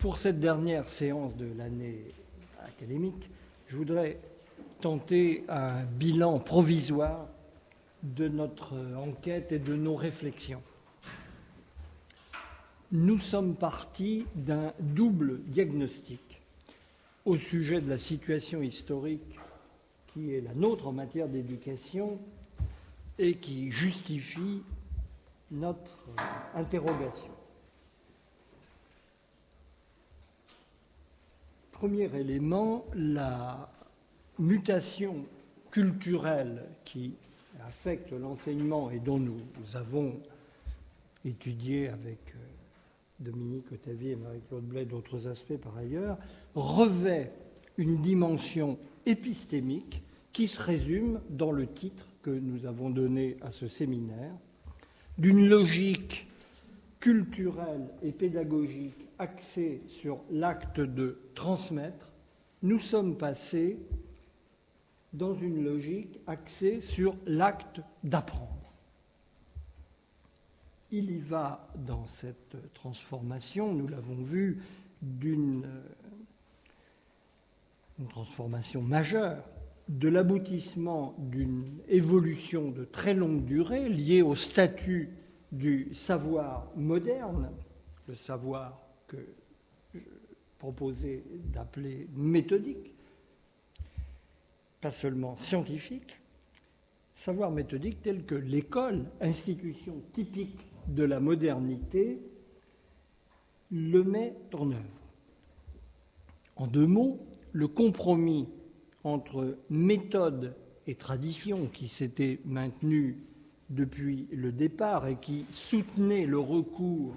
pour cette dernière séance de l'année académique, je voudrais tenter un bilan provisoire de notre enquête et de nos réflexions. Nous sommes partis d'un double diagnostic au sujet de la situation historique qui est la nôtre en matière d'éducation et qui justifie notre interrogation. Premier élément, la mutation culturelle qui affecte l'enseignement et dont nous, avons étudié avec euh, Dominique Otavier et Marie-Claude Blais d'autres aspects par ailleurs, revêt une dimension épistémique qui se résume dans le titre que nous avons donné à ce séminaire, d'une logique culturelle et pédagogique axée sur l'acte de transmettre, nous sommes passés dans une logique axée sur l'acte d'apprendre. Il y va dans cette transformation, nous l'avons vu, d'une transformation majeure de l'aboutissement d'une évolution de très longue durée liée au statut du savoir moderne, le savoir que je proposais d'appeler méthodique, pas seulement scientifique, savoir méthodique tel que l'école, institution typique de la modernité, le met en œuvre. En deux mots, le compromis entre méthode et tradition qui s'était maintenu depuis le départ et qui soutenait le recours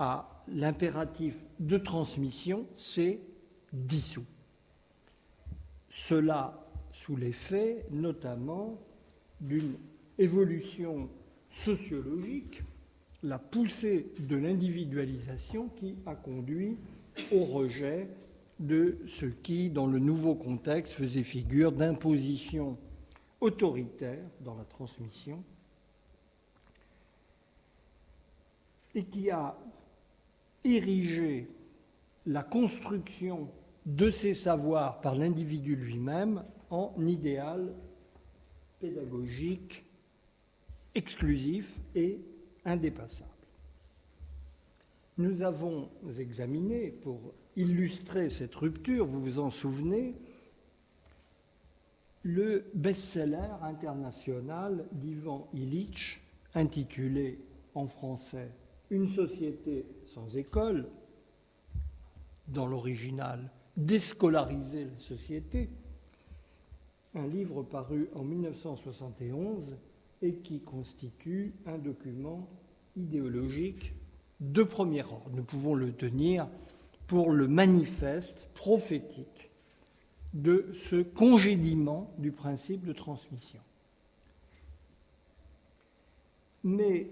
à l'impératif de transmission s'est dissous. Cela sous l'effet notamment d'une évolution sociologique, la poussée de l'individualisation qui a conduit au rejet de ce qui, dans le nouveau contexte, faisait figure d'imposition autoritaire dans la transmission et qui a érigé la construction de ces savoirs par l'individu lui-même en idéal pédagogique exclusif et indépassable. Nous avons examiné, pour illustrer cette rupture, vous vous en souvenez, le best-seller international d'Ivan Illich, intitulé en français Une société sans école, dans l'original Déscolariser la société, un livre paru en 1971 et qui constitue un document idéologique de premier ordre. Nous pouvons le tenir pour le manifeste prophétique de ce congédiement du principe de transmission. Mais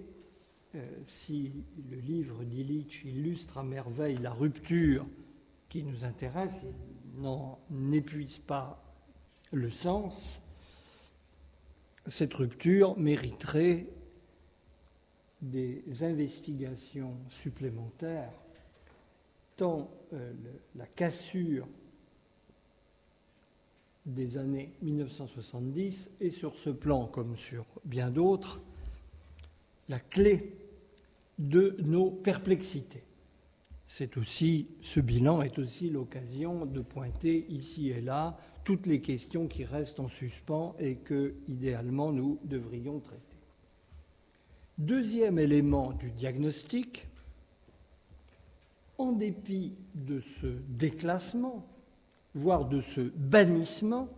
si le livre d'Illich illustre à merveille la rupture qui nous intéresse, n'en épuise pas le sens, cette rupture mériterait des investigations supplémentaires tant euh, la cassure des années 1970 est sur ce plan, comme sur bien d'autres, la clé de nos perplexités. C'est aussi, ce bilan est aussi l'occasion de pointer ici et là toutes les questions qui restent en suspens et que, idéalement, nous devrions traiter. Deuxième élément du diagnostic, en dépit de ce déclassement, voire de ce bannissement,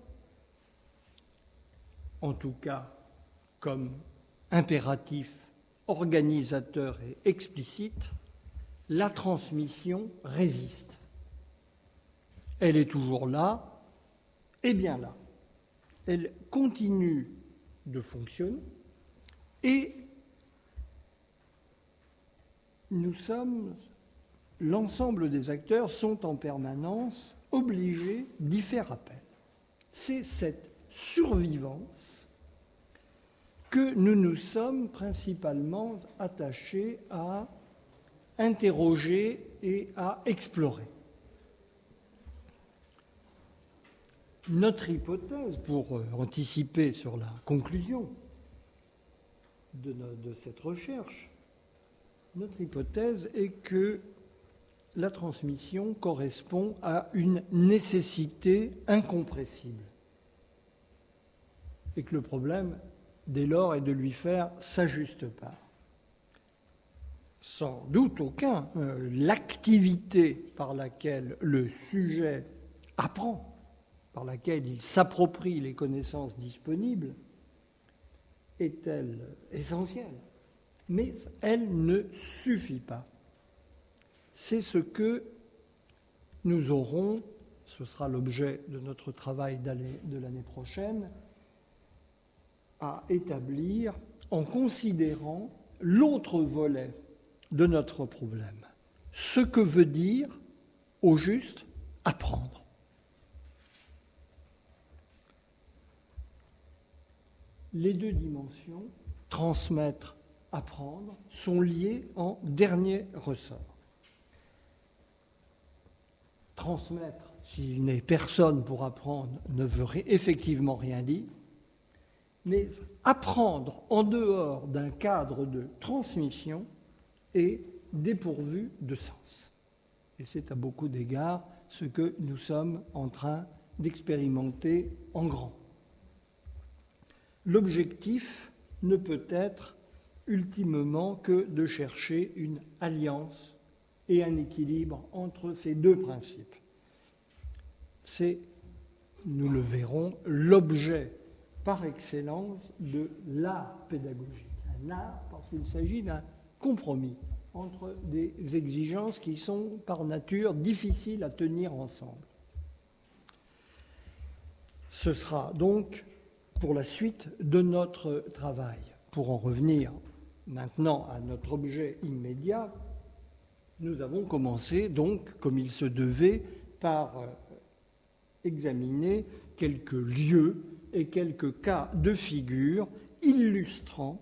en tout cas comme impératif organisateur et explicite, la transmission résiste. Elle est toujours là, et bien là. Elle continue de fonctionner et nous sommes l'ensemble des acteurs sont en permanence obligés d'y faire appel. C'est cette survivance que nous nous sommes principalement attachés à interroger et à explorer. Notre hypothèse, pour euh, anticiper sur la conclusion de, cette recherche, notre hypothèse est que la transmission correspond à une nécessité incompressible et que le problème, dès lors, est de lui faire sa juste part. Sans doute aucun, euh, l'activité par laquelle le sujet apprend, par laquelle il s'approprie les connaissances disponibles, est-elle essentielle? Mais elle ne suffit pas. C'est ce que nous aurons, ce sera l'objet de notre travail de l'année prochaine, à établir en considérant l'autre volet de notre problème. Ce que veut dire, au juste, apprendre. Les deux dimensions, transmettre, apprendre, sont liées en dernier ressort. Transmettre, s'il n'est personne pour apprendre, ne veut effectivement rien dire mais apprendre en dehors d'un cadre de transmission est dépourvu de sens. Et c'est à beaucoup d'égards ce que nous sommes en train d'expérimenter en grand. L'objectif ne peut être ultimement que de chercher une alliance et un équilibre entre ces deux principes. C'est, nous le verrons, l'objet par excellence de l'art pédagogique. Un art parce qu'il s'agit d'un compromis entre des exigences qui sont par nature difficiles à tenir ensemble. Ce sera donc pour la suite de notre travail. Pour en revenir maintenant à notre objet immédiat, nous avons commencé donc, comme il se devait, par euh, examiner quelques lieux et quelques cas de figure illustrant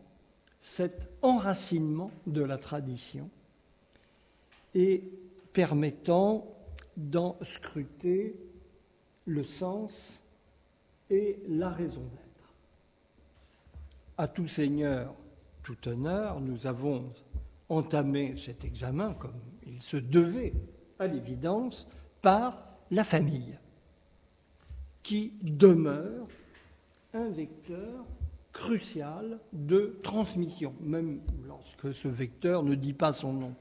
cet enracinement de la tradition et permettant d'en scruter le sens et la raison d'être. À tout seigneur, tout honneur, nous avons entamé cet examen, comme il se devait à l'évidence, par la famille, qui demeure un vecteur crucial de transmission, même lorsque ce vecteur ne dit pas son nom.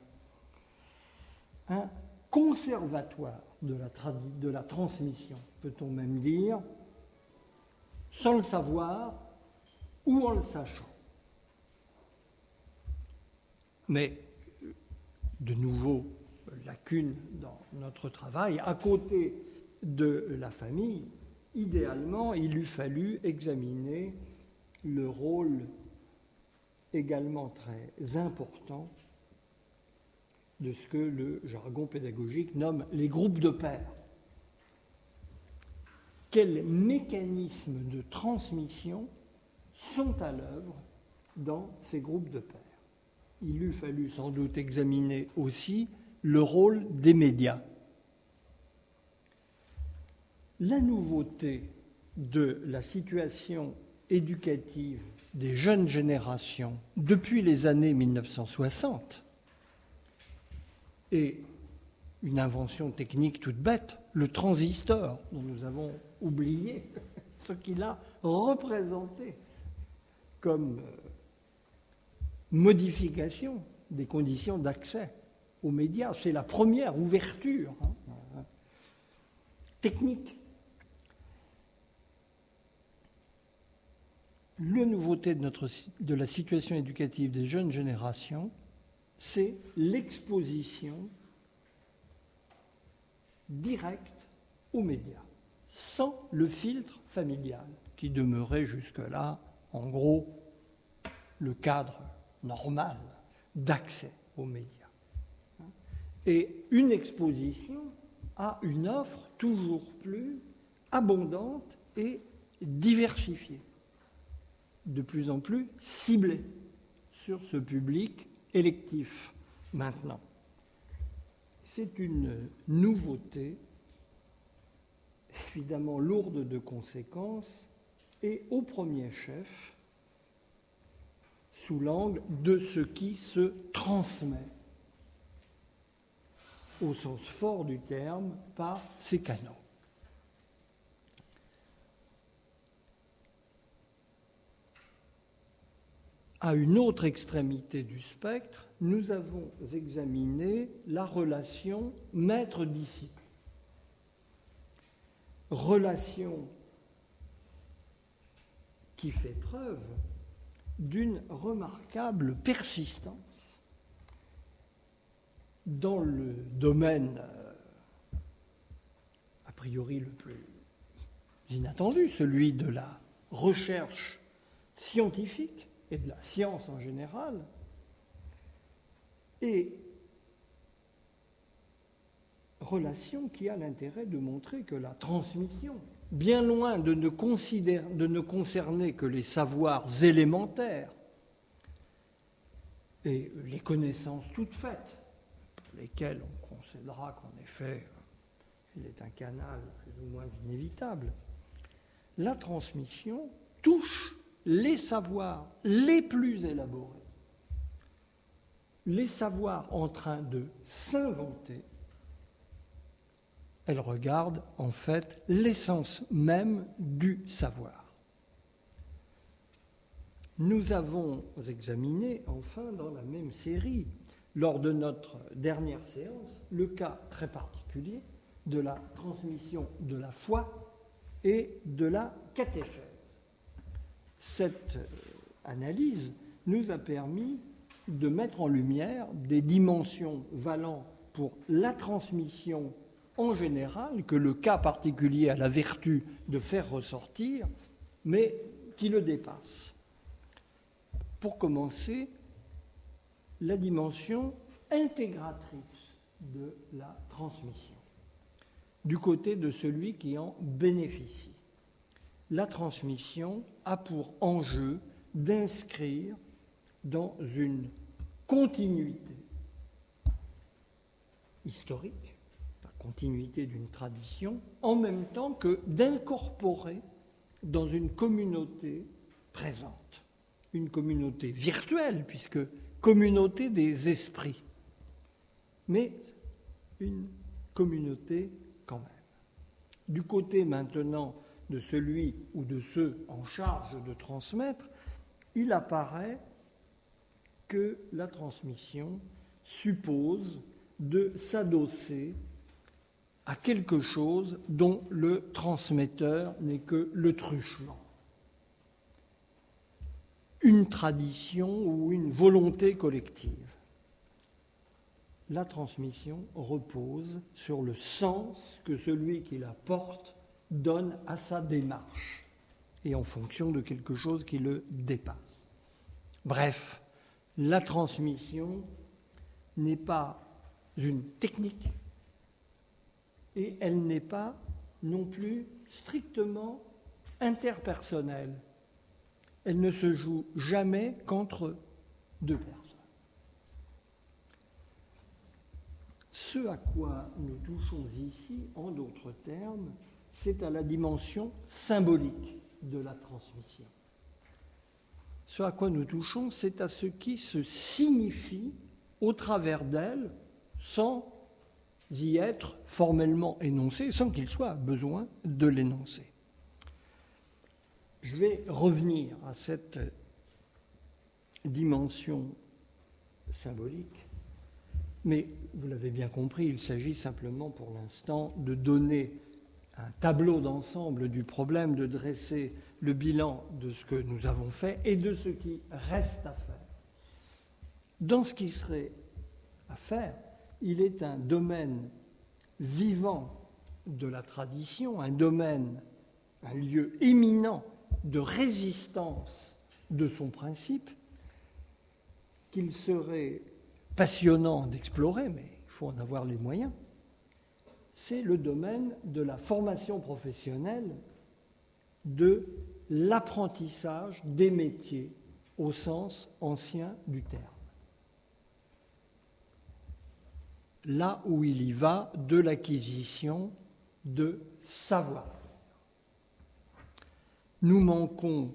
Un conservatoire de la, transmission, peut-on même dire, sans le savoir ou en le sachant. Mais, de nouveau, lacune dans notre travail, à côté de la famille, idéalement, il eût fallu examiner le rôle également très important de ce que le jargon pédagogique nomme les groupes de pairs. Quels mécanismes de transmission sont à l'œuvre dans ces groupes de pairs? Il eût fallu sans doute examiner aussi le rôle des médias la nouveauté de la situation éducative des jeunes générations depuis les années 1960 est une invention technique toute bête, le transistor, dont nous avons oublié ce qu'il a représenté comme euh, modification des conditions d'accès aux médias. C'est la première ouverture hein, technique la nouveauté de la situation éducative des jeunes générations, c'est l'exposition directe aux médias, sans le filtre familial qui demeurait jusque-là, en gros, le cadre normal d'accès aux médias. Et une exposition à une offre toujours plus abondante et diversifiée de plus en plus ciblé sur ce public électif maintenant. c'est une nouveauté évidemment lourde de conséquences et au premier chef sous l'angle de ce qui se transmet au sens fort du terme par ces canaux. À une autre extrémité du spectre, nous avons examiné la relation maître-disciple. Relation qui fait preuve d'une remarquable persistance dans le domaine euh, a priori le plus inattendu, celui de la recherche scientifique et de la science en général, et relation qui a l'intérêt de montrer que la transmission, bien loin de ne, concerner que les savoirs élémentaires et les connaissances toutes faites, pour lesquelles on concédera qu'en effet, il est un canal plus ou moins inévitable, la transmission touche les savoirs les plus élaborés, les savoirs en train de s'inventer, elle regarde en fait l'essence même du savoir. Nous avons examiné enfin dans la même série, lors de notre dernière séance, le cas très particulier de la transmission de la foi et de la catéchèse. Cette analyse nous a permis de mettre en lumière des dimensions valant pour la transmission en général, que le cas particulier a la vertu de faire ressortir, mais qui le dépasse. Pour commencer, la dimension intégratrice de la transmission, du côté de celui qui en bénéficie. La transmission a pour enjeu d'inscrire dans une continuité historique, la continuité d'une tradition, en même temps que d'incorporer dans une communauté présente, une communauté virtuelle, puisque communauté des esprits, mais une communauté quand même. Du côté maintenant de celui ou de ceux en charge de transmettre, il apparaît que la transmission suppose de s'adosser à quelque chose dont le transmetteur n'est que le truchement. Une tradition ou une volonté collective. La transmission repose sur le sens que celui qui la porte donne à sa démarche et en fonction de quelque chose qui le dépasse. Bref, la transmission n'est pas une technique et elle n'est pas non plus strictement interpersonnelle. Elle ne se joue jamais qu'entre deux personnes. Ce à quoi nous touchons ici, en d'autres termes, c'est à la dimension symbolique de la transmission. Ce à quoi nous touchons, c'est à ce qui se signifie au travers d'elle sans y être formellement énoncé, sans qu'il soit besoin de l'énoncer. Je vais revenir à cette dimension symbolique, mais vous l'avez bien compris, il s'agit simplement pour l'instant de donner un tableau d'ensemble du problème, de dresser le bilan de ce que nous avons fait et de ce qui reste à faire. Dans ce qui serait à faire, il est un domaine vivant de la tradition, un domaine, un lieu éminent de résistance de son principe, qu'il serait passionnant d'explorer, mais il faut en avoir les moyens, c'est le domaine de la formation professionnelle, de l'apprentissage des métiers au sens ancien du terme. là où il y va de l'acquisition de savoir. Nous manquons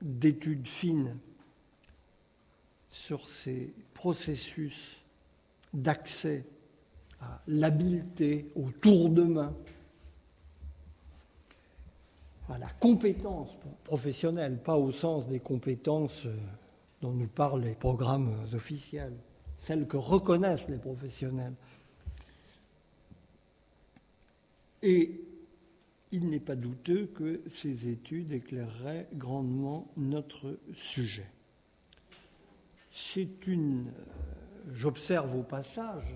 d'études fines sur ces processus d'accès à l'habileté, au tour de main, à la compétence professionnelle, pas au sens des compétences euh, dont nous parlent les programmes officiels, celles que reconnaissent les professionnels. Et il n'est pas douteux que ces études éclaireraient grandement notre sujet. C'est une. Euh, j'observe au passage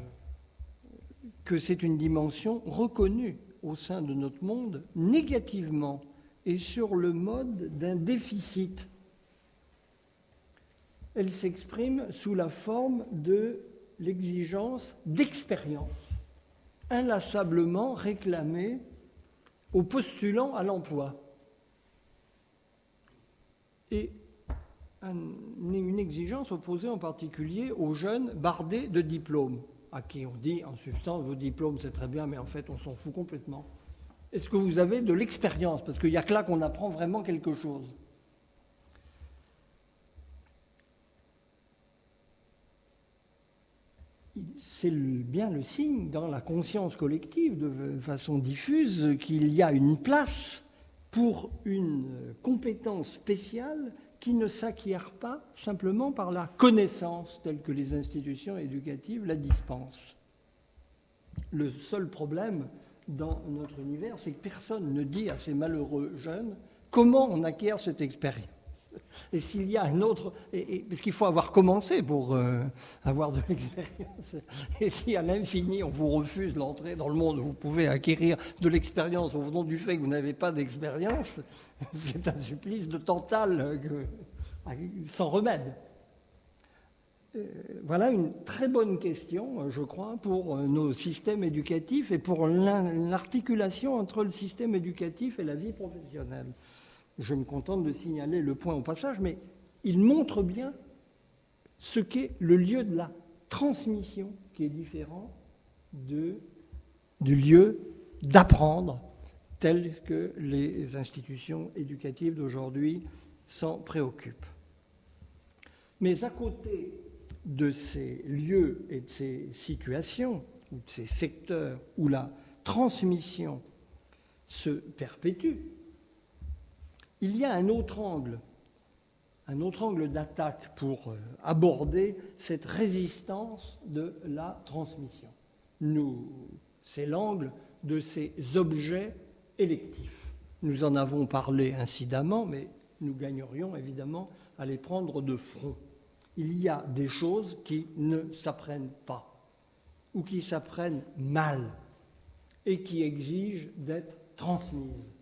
que c'est une dimension reconnue au sein de notre monde négativement et sur le mode d'un déficit. Elle s'exprime sous la forme de l'exigence d'expérience, inlassablement réclamée aux postulants à l'emploi. Et une exigence opposée en particulier aux jeunes bardés de diplômes, à qui on dit en substance, vos diplômes c'est très bien, mais en fait on s'en fout complètement. Est-ce que vous avez de l'expérience? Parce qu'il n'y a que là qu'on apprend vraiment quelque chose. c'est bien le signe dans la conscience collective, de façon diffuse, qu'il y a une place pour une compétence spéciale qui ne s'acquiert pas simplement par la connaissance telle que les institutions éducatives la dispensent. Le seul problème dans notre univers, c'est que personne ne dit à ces malheureux jeunes comment on acquiert cette expérience. Et s'il y a un autre, et, parce qu'il faut avoir commencé pour euh, avoir de l'expérience, et si à l'infini on vous refuse l'entrée dans le monde vous pouvez acquérir de l'expérience au nom du fait que vous n'avez pas d'expérience, c'est un supplice de Tantale euh, sans remède. Euh, voilà une très bonne question, je crois, pour nos systèmes éducatifs et pour l'articulation entre le système éducatif et la vie professionnelle. Je me contente de signaler le point au passage, mais il montre bien ce qu'est le lieu de la transmission, qui est différent de, du lieu d'apprendre, tel que les institutions éducatives d'aujourd'hui s'en préoccupent. Mais à côté de ces lieux et de ces situations, ou de ces secteurs où la transmission se perpétue, il y a un autre angle, un autre angle d'attaque pour euh, aborder cette résistance de la transmission. C'est l'angle de ces objets électifs. Nous en avons parlé incidemment, mais nous gagnerions évidemment à les prendre de front. Il y a des choses qui ne s'apprennent pas, ou qui s'apprennent mal, et qui exigent d'être transmises.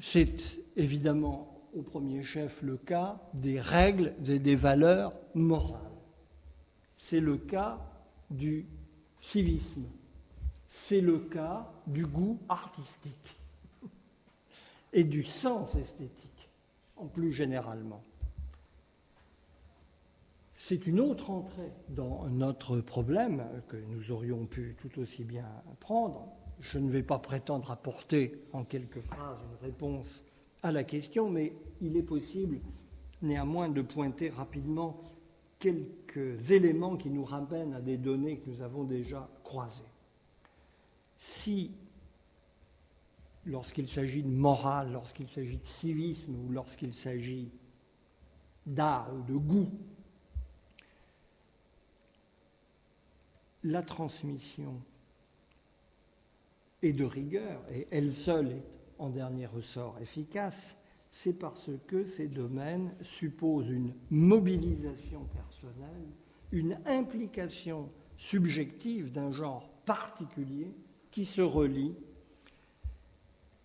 C'est évidemment au premier chef le cas des règles et des valeurs morales. C'est le cas du civisme. C'est le cas du goût artistique et du sens esthétique, en plus généralement. C'est une autre entrée dans notre problème que nous aurions pu tout aussi bien prendre, je ne vais pas prétendre apporter en quelques phrases une réponse à la question, mais il est possible néanmoins de pointer rapidement quelques éléments qui nous ramènent à des données que nous avons déjà croisées. Si, lorsqu'il s'agit de morale, lorsqu'il s'agit de civisme ou lorsqu'il s'agit d'art ou de goût, la transmission et de rigueur, et elle seule est en dernier ressort efficace, c'est parce que ces domaines supposent une mobilisation personnelle, une implication subjective d'un genre particulier qui se relie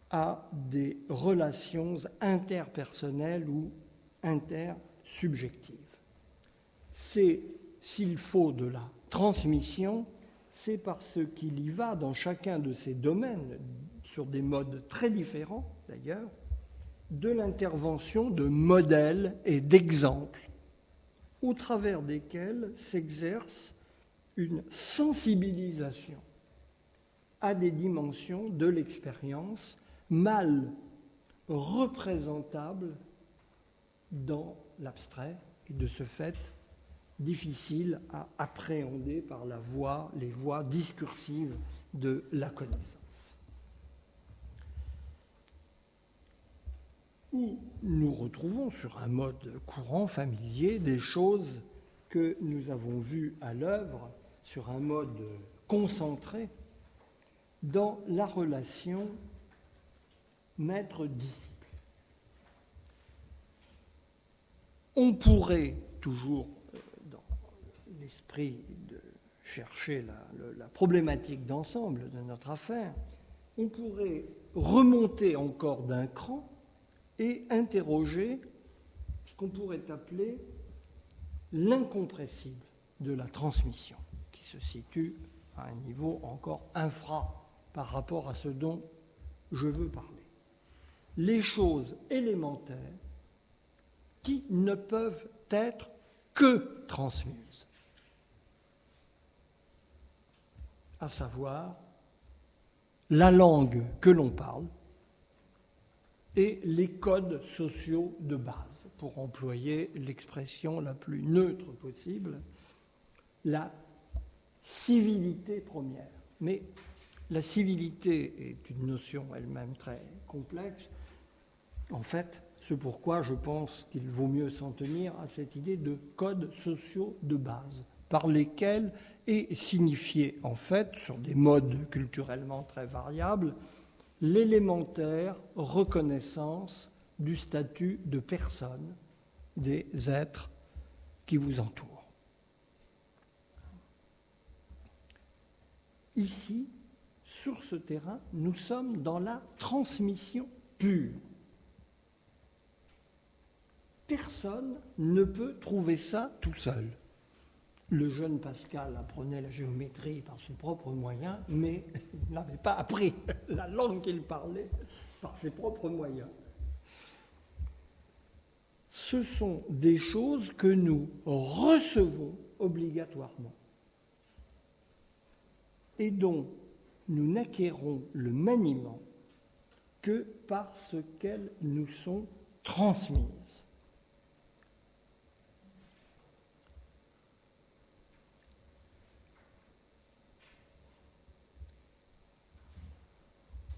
à des relations interpersonnelles ou intersubjectives. C'est, s'il faut de la transmission, c'est parce qu'il y va dans chacun de ces domaines, sur des modes très différents d'ailleurs, de l'intervention de modèles et d'exemples au travers desquels s'exerce une sensibilisation à des dimensions de l'expérience mal représentables dans l'abstrait et de ce fait difficile à appréhender par la voie, les voies discursives de la connaissance. Où nous retrouvons sur un mode courant, familier, des choses que nous avons vues à l'œuvre sur un mode concentré dans la relation maître-disciple. On pourrait toujours l'esprit de chercher la, problématique d'ensemble de notre affaire, on pourrait remonter encore d'un cran et interroger ce qu'on pourrait appeler l'incompressible de la transmission, qui se situe à un niveau encore infra par rapport à ce dont je veux parler. Les choses élémentaires qui ne peuvent être que transmises. À savoir la langue que l'on parle et les codes sociaux de base, pour employer l'expression la plus neutre possible, la civilité première. Mais la civilité est une notion elle-même très complexe. En fait, c'est pourquoi je pense qu'il vaut mieux s'en tenir à cette idée de codes sociaux de base, par lesquels et signifier en fait, sur des modes culturellement très variables, l'élémentaire reconnaissance du statut de personne des êtres qui vous entourent. Ici, sur ce terrain, nous sommes dans la transmission pure. Personne ne peut trouver ça tout seul. Le jeune Pascal apprenait la géométrie par ses propres moyens, mais il n'avait pas appris la langue qu'il parlait par ses propres moyens. Ce sont des choses que nous recevons obligatoirement et dont nous n'acquérons le maniement que parce qu'elles nous sont transmises.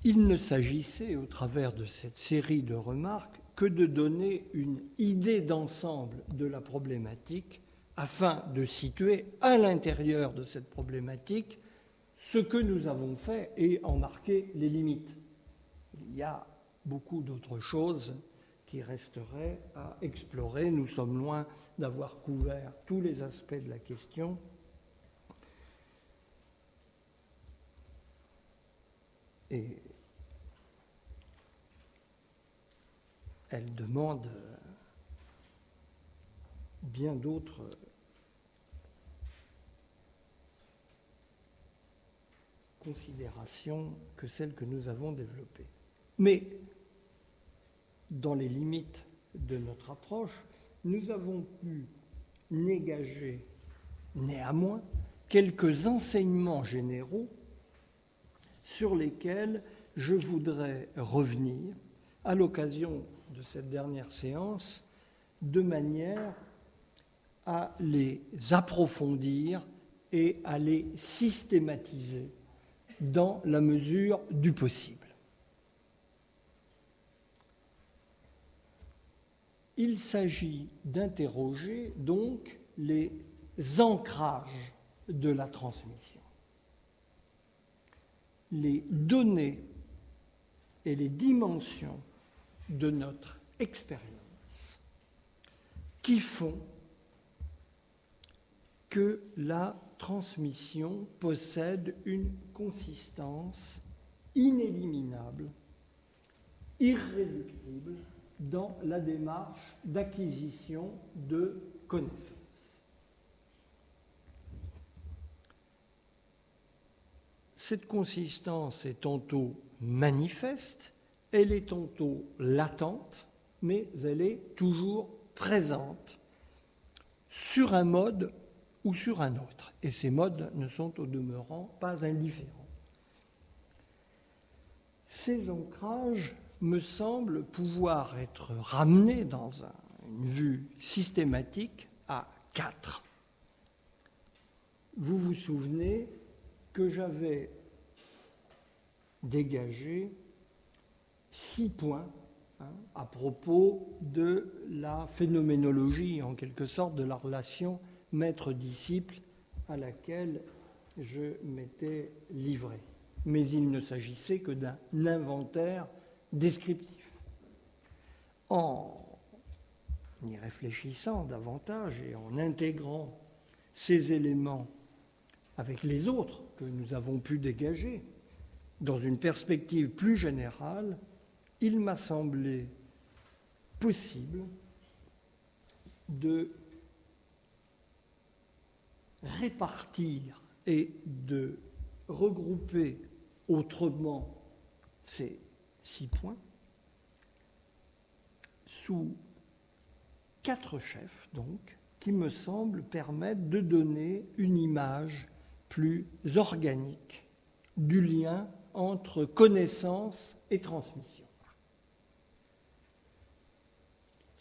Il ne s'agissait, au travers de cette série de remarques, que de donner une idée d'ensemble de la problématique afin de situer à l'intérieur de cette problématique ce que nous avons fait et en marquer les limites. Il y a beaucoup d'autres choses qui resteraient à explorer. Nous sommes loin d'avoir couvert tous les aspects de la question. Elle demande bien d'autres considérations que celles que nous avons développées. Mais dans les limites de notre approche, nous avons pu négager néanmoins quelques enseignements généraux sur lesquels je voudrais revenir à l'occasion de cette dernière séance de manière à les approfondir et à les systématiser dans la mesure du possible. Il s'agit d'interroger donc les ancrages de la transmission, les données et les dimensions de notre expérience qui font que la transmission possède une consistance inéliminable, irréductible dans la démarche d'acquisition de connaissances. Cette consistance est tantôt manifeste, elle est tantôt latente, mais elle est toujours présente sur un mode ou sur un autre. Et ces modes ne sont au demeurant pas indifférents. Ces ancrages me semblent pouvoir être ramenés dans une vue systématique à quatre. Vous vous souvenez que j'avais dégagé six points hein, à propos de la phénoménologie, en quelque sorte, de la relation maître-disciple à laquelle je m'étais livré. Mais il ne s'agissait que d'un inventaire descriptif. En y réfléchissant davantage et en intégrant ces éléments avec les autres que nous avons pu dégager, dans une perspective plus générale, il m'a semblé possible de répartir et de regrouper autrement ces six points sous quatre chefs, donc, qui me semblent permettre de donner une image plus organique du lien entre connaissance et transmission.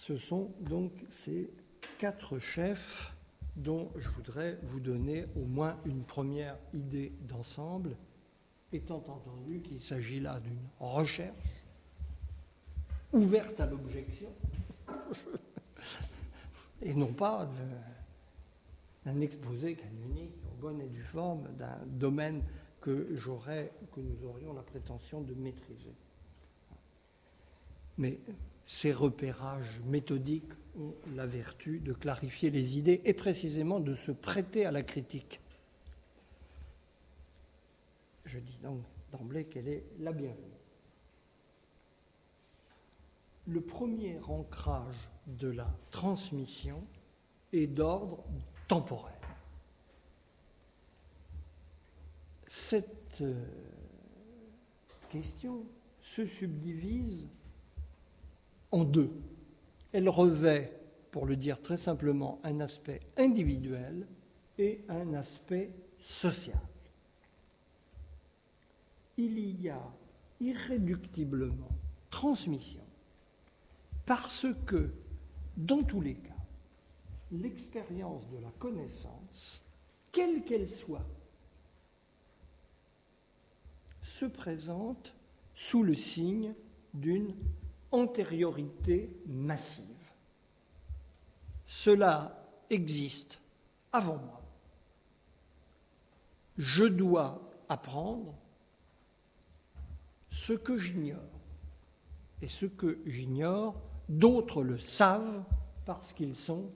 Ce sont donc ces quatre chefs dont je voudrais vous donner au moins une première idée d'ensemble, étant entendu qu'il s'agit là d'une recherche ouverte à l'objection, et non pas d'un exposé canonique au bon et du forme d'un domaine que j'aurais, que nous aurions la prétention de maîtriser. Mais ces repérages méthodiques ont la vertu de clarifier les idées et précisément de se prêter à la critique. Je dis donc d'emblée qu'elle est la bienvenue. Le premier ancrage de la transmission est d'ordre temporel. Cette euh, question se subdivise en deux. Elle revêt, pour le dire très simplement, un aspect individuel et un aspect social. Il y a irréductiblement transmission parce que, dans tous les cas, l'expérience de la connaissance, quelle qu'elle soit, se présente sous le signe d'une antériorité massive. Cela existe avant moi. Je dois apprendre ce que j'ignore. Et ce que j'ignore, d'autres le savent parce qu'ils sont,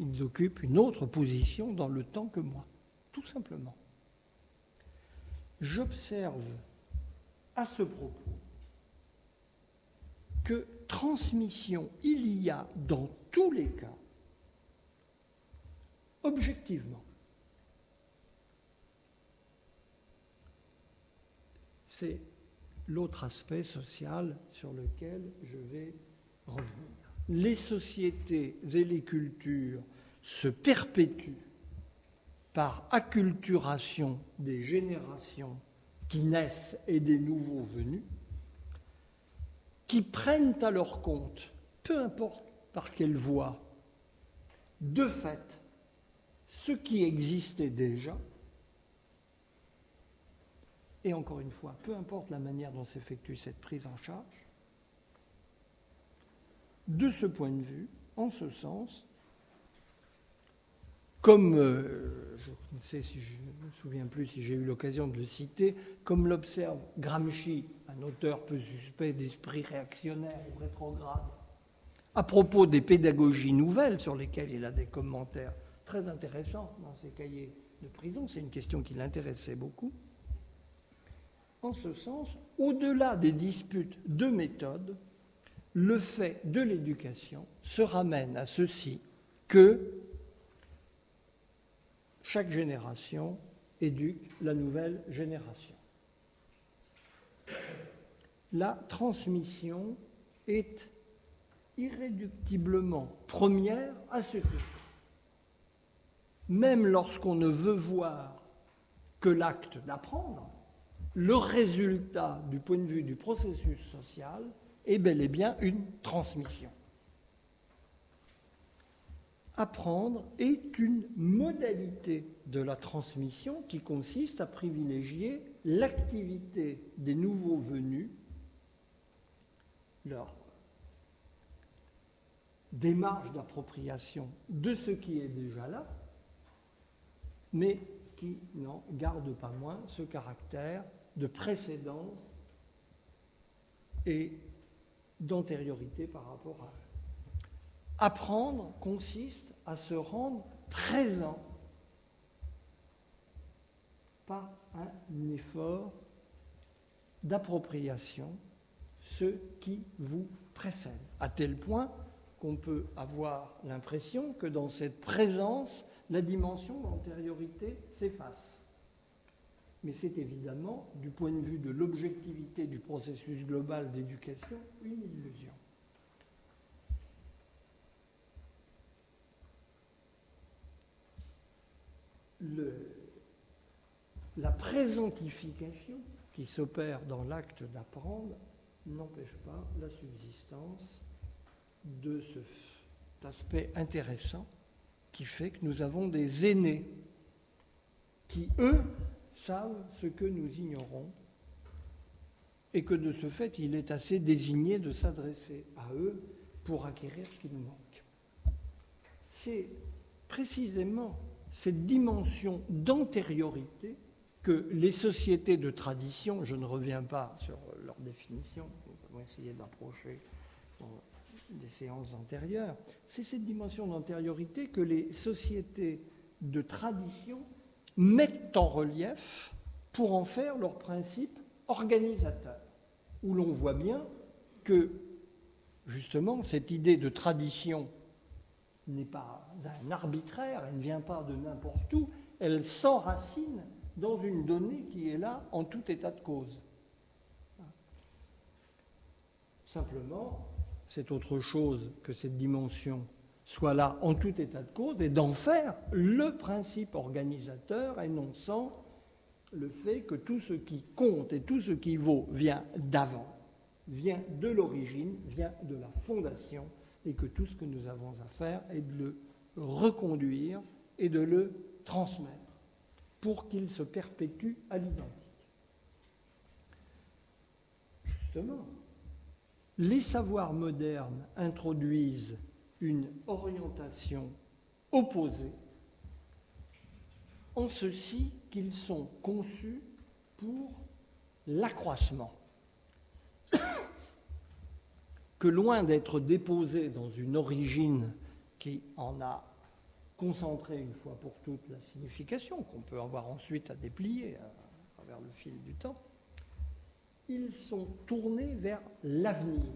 ils occupent une autre position dans le temps que moi, tout simplement. J'observe à ce propos que transmission il y a dans tous les cas, objectivement. C'est l'autre aspect social sur lequel je vais revenir. Les sociétés et les cultures se perpétuent par acculturation des générations qui naissent et des nouveaux venus, qui prennent à leur compte, peu importe par quelle voie, de fait, ce qui existait déjà, et encore une fois, peu importe la manière dont s'effectue cette prise en charge, de ce point de vue, en ce sens, comme, euh, je ne sais si je ne me souviens plus si j'ai eu l'occasion de le citer, comme l'observe Gramsci, un auteur peu suspect d'esprit réactionnaire ou rétrograde, à propos des pédagogies nouvelles sur lesquelles il a des commentaires très intéressants dans ses cahiers de prison, c'est une question qui l'intéressait beaucoup. En ce sens, au-delà des disputes de méthode, le fait de l'éducation se ramène à ceci que chaque génération éduque la nouvelle génération. La transmission est irréductiblement première à ce titre. même lorsqu'on ne veut voir que l'acte d'apprendre, le résultat du point de vue du processus social est bel et bien une transmission. Apprendre est une modalité de la transmission qui consiste à privilégier l'activité des nouveaux venus, leur démarche d'appropriation de ce qui est déjà là, mais qui n'en garde pas moins ce caractère de précédence et d'antériorité par rapport à. Apprendre consiste à se rendre présent par un effort d'appropriation, ce qui vous précède, à tel point qu'on peut avoir l'impression que dans cette présence, la dimension d'antériorité s'efface. Mais c'est évidemment, du point de vue de l'objectivité du processus global d'éducation, une illusion. La présentification qui s'opère dans l'acte d'apprendre n'empêche pas la subsistance de cet aspect intéressant qui fait que nous avons des aînés qui, eux, savent ce que nous ignorons et que de ce fait, il est assez désigné de s'adresser à eux pour acquérir ce qui nous manque. C'est précisément cette dimension d'antériorité que les sociétés de tradition, je ne reviens pas sur leur définition, nous avons essayé d'approcher des séances antérieures, c'est cette dimension d'antériorité que les sociétés de tradition mettent en relief pour en faire leur principe organisateur, où l'on voit bien que, justement, cette idée de tradition n'est pas un arbitraire, elle ne vient pas de n'importe où, elle s'enracine dans une donnée qui est là en tout état de cause. Simplement, c'est autre chose que cette dimension soit là en tout état de cause et d'en faire le principe organisateur énonçant le fait que tout ce qui compte et tout ce qui vaut vient d'avant, vient de l'origine, vient de la fondation et que tout ce que nous avons à faire est de le reconduire et de le transmettre pour qu'il se perpétue à l'identique. Justement, les savoirs modernes introduisent une orientation opposée en ceci qu'ils sont conçus pour l'accroissement. Que loin d'être déposés dans une origine qui en a concentré une fois pour toutes la signification, qu'on peut avoir ensuite à déplier à travers le fil du temps, ils sont tournés vers l'avenir,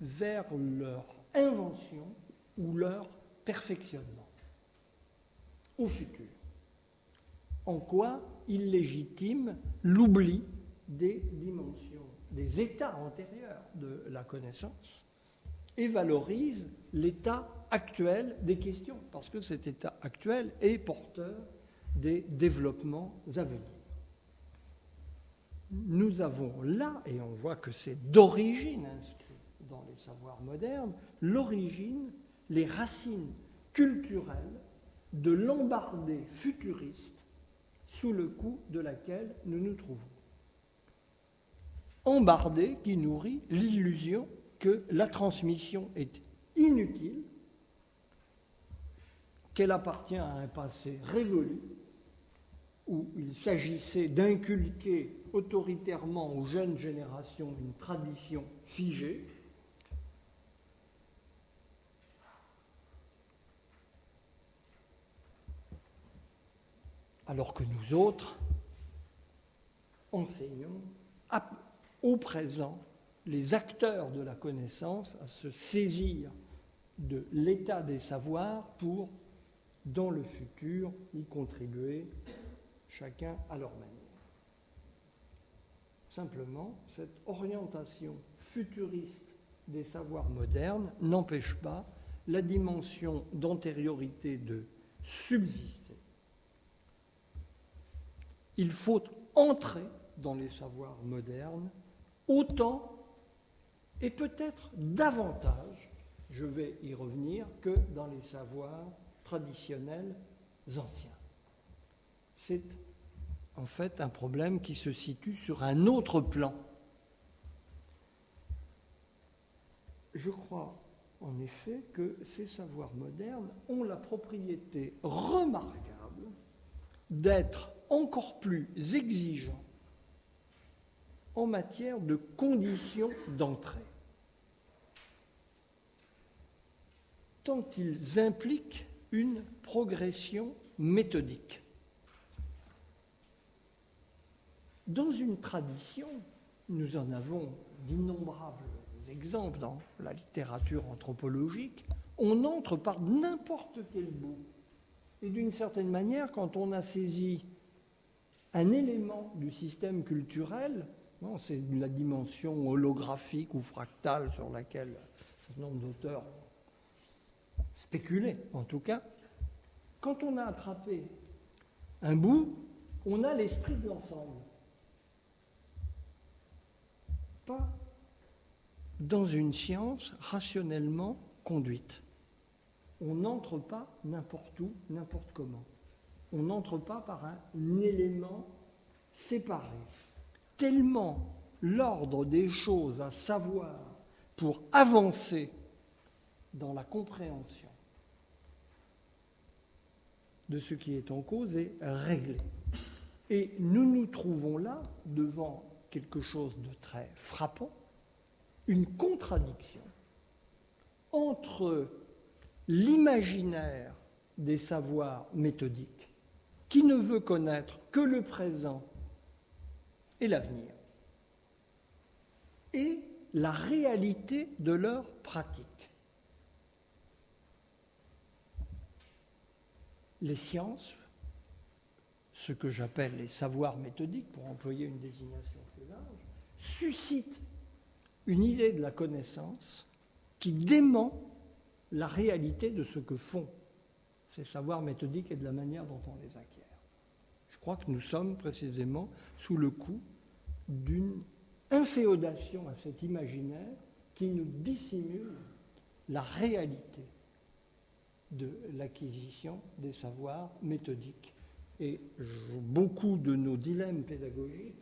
vers leur invention ou leur perfectionnement, au futur. En quoi ils légitiment l'oubli des dimensions, des états antérieurs de la connaissance et valorisent l'état actuel des questions, parce que cet état actuel est porteur des développements à venir nous avons là, et on voit que c'est d'origine inscrit dans les savoirs modernes, l'origine, les racines culturelles de l'embardée futuriste sous le coup de laquelle nous nous trouvons. Embardée qui nourrit l'illusion que la transmission est inutile, qu'elle appartient à un passé révolu, où il s'agissait d'inculquer autoritairement aux jeunes générations une tradition figée, alors que nous autres enseignons au présent les acteurs de la connaissance à se saisir de l'état des savoirs pour, dans le futur, y contribuer chacun à leur manière. Simplement, cette orientation futuriste des savoirs modernes n'empêche pas la dimension d'antériorité de subsister. Il faut entrer dans les savoirs modernes autant et peut-être davantage, je vais y revenir, que dans les savoirs traditionnels anciens. C'est en fait un problème qui se situe sur un autre plan. Je crois en effet que ces savoirs modernes ont la propriété remarquable d'être encore plus exigeants en matière de conditions d'entrée, tant ils impliquent une progression méthodique. Dans une tradition, nous en avons d'innombrables exemples dans la littérature anthropologique, on entre par n'importe quel bout. Et d'une certaine manière, quand on a saisi un élément du système culturel, c'est la dimension holographique ou fractale sur laquelle un certain nombre d'auteurs spéculaient, en tout cas, quand on a attrapé un bout, on a l'esprit de l'ensemble. Pas dans une science rationnellement conduite. On n'entre pas n'importe où, n'importe comment. On n'entre pas par un élément séparé. Tellement l'ordre des choses à savoir pour avancer dans la compréhension de ce qui est en cause est réglé. Et nous nous trouvons là devant quelque chose de très frappant, une contradiction entre l'imaginaire des savoirs méthodiques, qui ne veut connaître que le présent et l'avenir, et la réalité de leur pratique. Les sciences, ce que j'appelle les savoirs méthodiques, pour employer une désignation plus large, suscitent une idée de la connaissance qui dément la réalité de ce que font ces savoirs méthodiques et de la manière dont on les acquiert. Je crois que nous sommes précisément sous le coup d'une inféodation à cet imaginaire qui nous dissimule la réalité de l'acquisition des savoirs méthodiques. Et beaucoup de nos dilemmes pédagogiques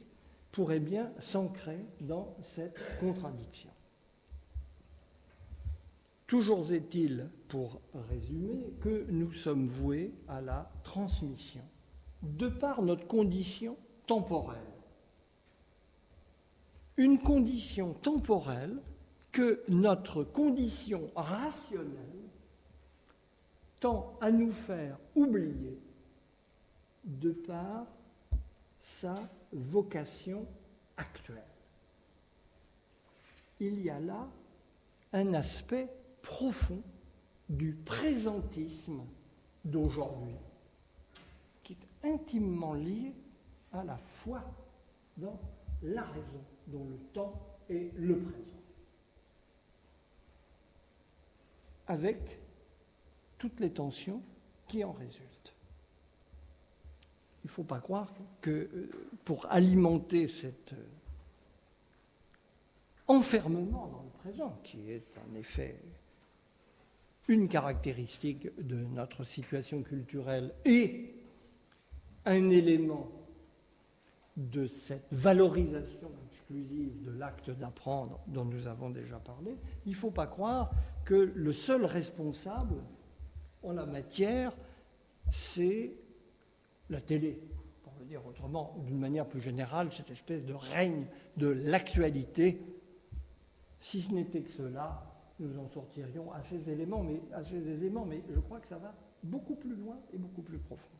pourrait bien s'ancrer dans cette contradiction. Toujours est-il, pour résumer, que nous sommes voués à la transmission, de par notre condition temporelle. Une condition temporelle que notre condition rationnelle tend à nous faire oublier de par sa vocation actuelle. Il y a là un aspect profond du présentisme d'aujourd'hui, qui est intimement lié à la foi dans la raison, dont le temps est le présent. Avec toutes les tensions qui en résultent. Il ne faut pas croire que euh, pour alimenter cet euh, enfermement dans le présent, qui est en effet une caractéristique de notre situation culturelle et un élément de cette valorisation exclusive de l'acte d'apprendre dont nous avons déjà parlé, il ne faut pas croire que le seul responsable en la matière, c'est la télé, pour le dire autrement, d'une manière plus générale, cette espèce de règne de l'actualité. Si ce n'était que cela, nous en sortirions à ces éléments, mais assez aisément, mais je crois que ça va beaucoup plus loin et beaucoup plus profond.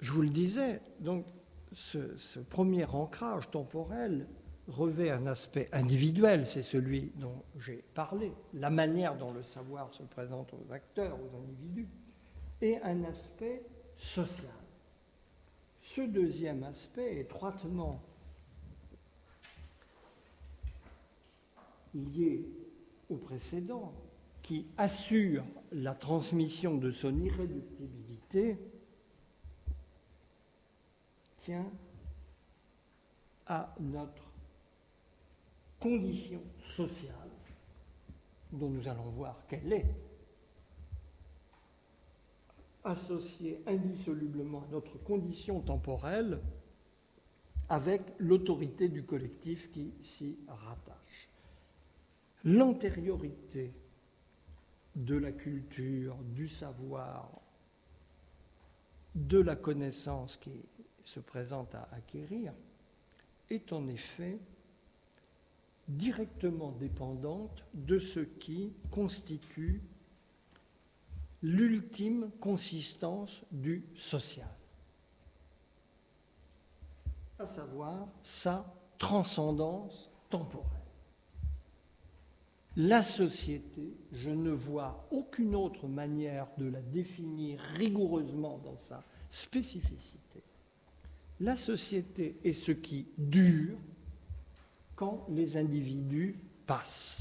Je vous le disais, donc ce premier ancrage temporel revêt un aspect individuel, c'est celui dont j'ai parlé, la manière dont le savoir se présente aux acteurs, aux individus et un aspect social. Ce deuxième aspect, étroitement lié au précédent, qui assure la transmission de son irréductibilité tient à notre condition sociale, dont nous allons voir quelle est, associée indissolublement à notre condition temporelle, avec l'autorité du collectif qui s'y rattache. L'antériorité de la culture, du savoir, de la connaissance qui se présente à acquérir est en effet directement dépendante de ce qui constitue l'ultime consistance du social, à savoir sa transcendance temporelle. La société, je ne vois aucune autre manière de la définir rigoureusement dans sa spécificité. La société est ce qui dure quand les individus passent.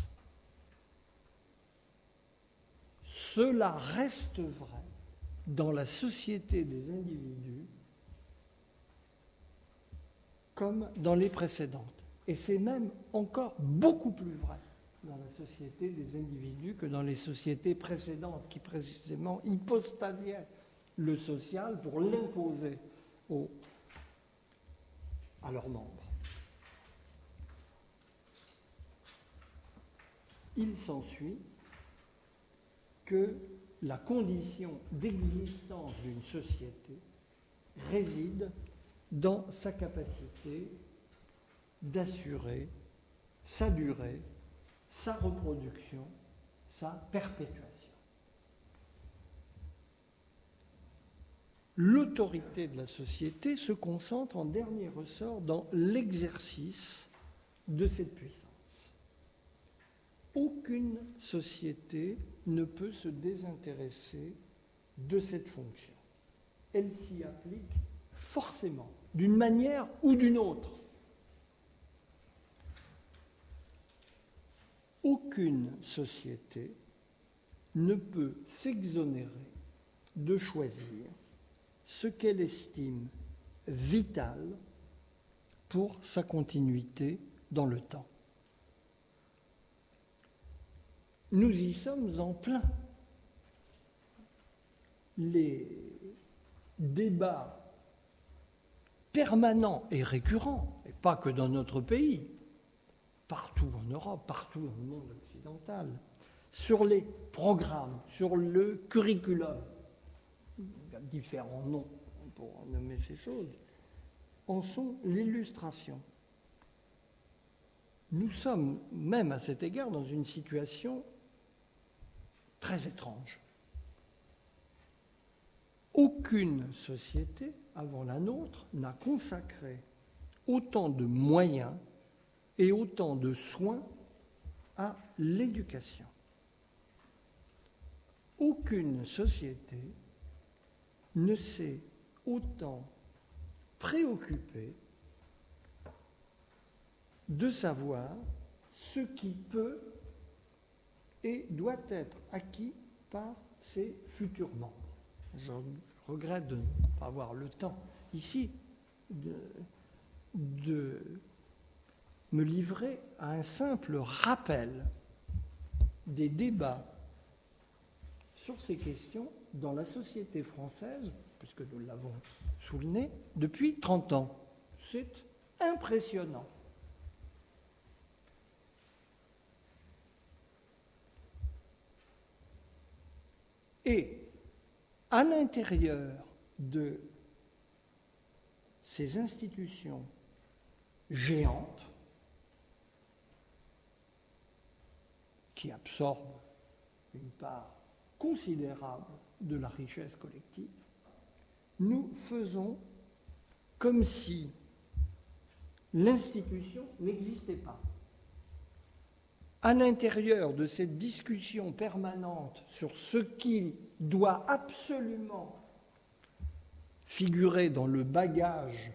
Cela reste vrai dans la société des individus comme dans les précédentes. Et c'est même encore beaucoup plus vrai dans la société des individus que dans les sociétés précédentes qui précisément hypostasiaient le social pour l'imposer à leurs membres. Il s'ensuit que la condition d'existence d'une société réside dans sa capacité d'assurer sa durée sa reproduction, sa perpétuation. L'autorité de la société se concentre en dernier ressort dans l'exercice de cette puissance. Aucune société ne peut se désintéresser de cette fonction. Elle s'y applique forcément, d'une manière ou d'une autre. aucune société ne peut s'exonérer de choisir ce qu'elle estime vital pour sa continuité dans le temps. Nous y sommes en plein. Les débats permanents et récurrents, et pas que dans notre pays, partout en Europe, partout dans le monde occidental, sur les programmes, sur le curriculum, il y a différents noms pour nommer ces choses, en sont l'illustration. Nous sommes même à cet égard dans une situation très étrange. Aucune société avant la nôtre n'a consacré autant de moyens et autant de soins à l'éducation. Aucune société ne s'est autant préoccupée de savoir ce qui peut et doit être acquis par ses futurs membres. Je regrette de ne pas avoir le temps ici de, de me livrer à un simple rappel des débats sur ces questions dans la société française, puisque nous l'avons souligné, depuis 30 ans. C'est impressionnant. Et à l'intérieur de ces institutions géantes, qui absorbe une part considérable de la richesse collective, nous faisons comme si l'institution n'existait pas. À l'intérieur de cette discussion permanente sur ce qui doit absolument figurer dans le bagage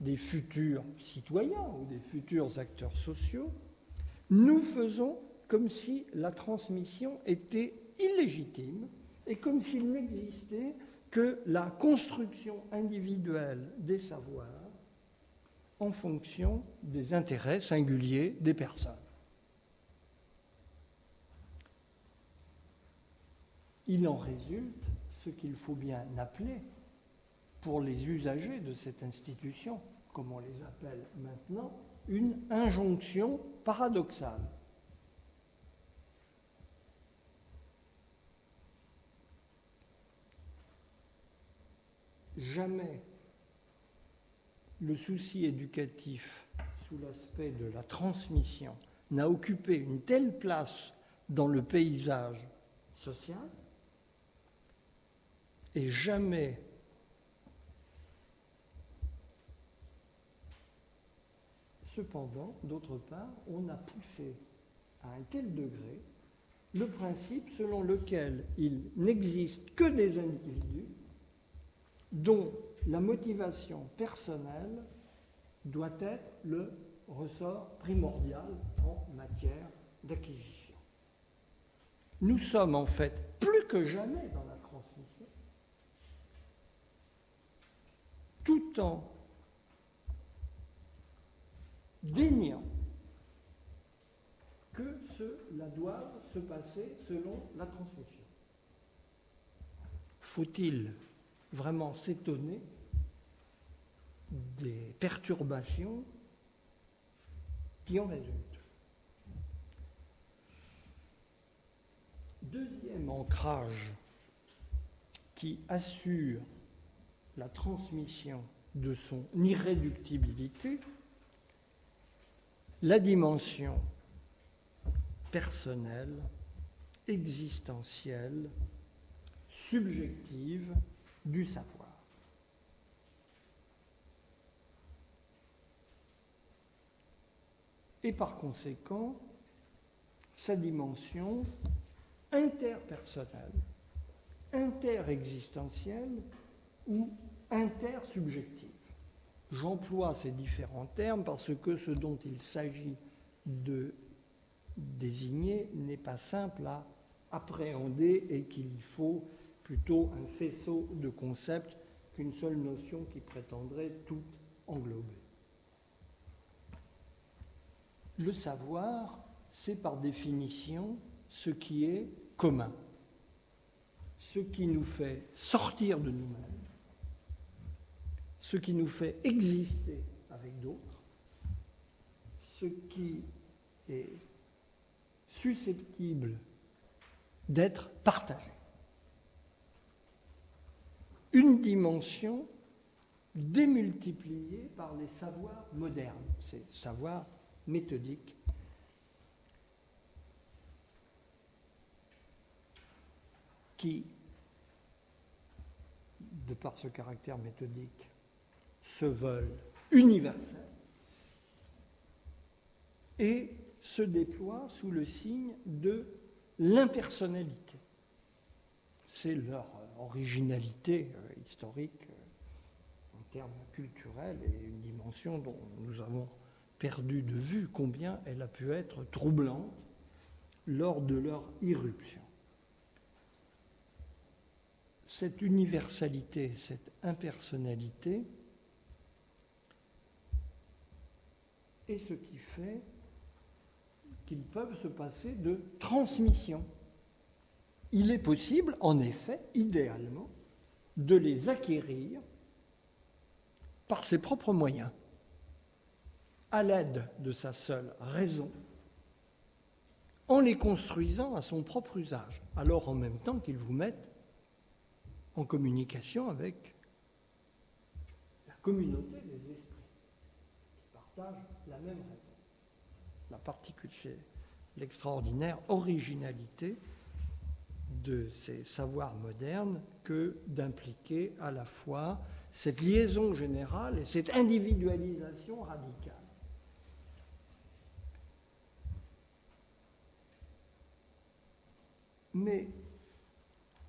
des futurs citoyens ou des futurs acteurs sociaux, nous faisons comme si la transmission était illégitime et comme s'il n'existait que la construction individuelle des savoirs en fonction des intérêts singuliers des personnes. Il en résulte ce qu'il faut bien appeler, pour les usagers de cette institution, comme on les appelle maintenant, une injonction paradoxale. Jamais le souci éducatif sous l'aspect de la transmission n'a occupé une telle place dans le paysage social et jamais cependant, d'autre part, on a poussé à un tel degré le principe selon lequel il n'existe que des individus dont la motivation personnelle doit être le ressort primordial en matière d'acquisition. Nous sommes en fait plus que jamais dans la transmission, tout en déniant que cela doit se passer selon la transmission. Faut-il vraiment s'étonner des perturbations qui en résultent? Deuxième ancrage qui assure la transmission de son irréductibilité, la dimension personnelle, existentielle, subjective du savoir. Et par conséquent, sa dimension interpersonnelle, interexistentielle ou intersubjective. J'emploie ces différents termes parce que ce dont il s'agit de désigner n'est pas simple à appréhender et qu'il faut plutôt un faisceau de concepts qu'une seule notion qui prétendrait tout englober. Le savoir, c'est par définition ce qui est commun, ce qui nous fait sortir de nous-mêmes, ce qui nous fait exister avec d'autres, ce qui est susceptible d'être partagé. Une dimension démultipliée par les savoirs modernes, ces savoirs méthodiques. qui, de par ce caractère méthodique, se veulent universels et se déploient sous le signe de l'impersonnalité. C'est leur originalité euh, historique euh, en termes culturels et une dimension dont nous avons perdu de vue combien elle a pu être troublante lors de leur irruption. Cette universalité, cette impersonnalité, et ce qui fait qu'ils peuvent se passer de transmission. Il est possible, en effet, idéalement, de les acquérir par ses propres moyens, à l'aide de sa seule raison, en les construisant à son propre usage, alors en même temps qu'ils vous mettent en communication avec la communauté des esprits qui partagent la même raison. La l'extraordinaire originalité de ces savoirs modernes que d'impliquer à la fois cette liaison générale et cette individualisation radicale. Mais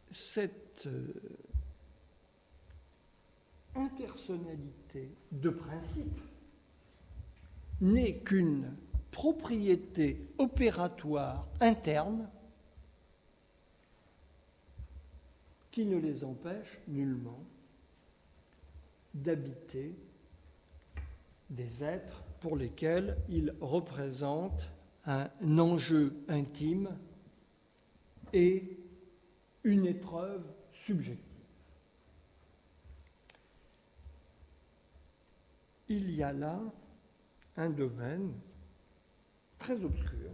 cette euh, impersonnalité de principe n'est qu'une propriétés opératoires internes qui ne les empêchent nullement d'habiter des êtres pour lesquels ils représentent un enjeu intime et une épreuve subjective. Il y a là un domaine très obscur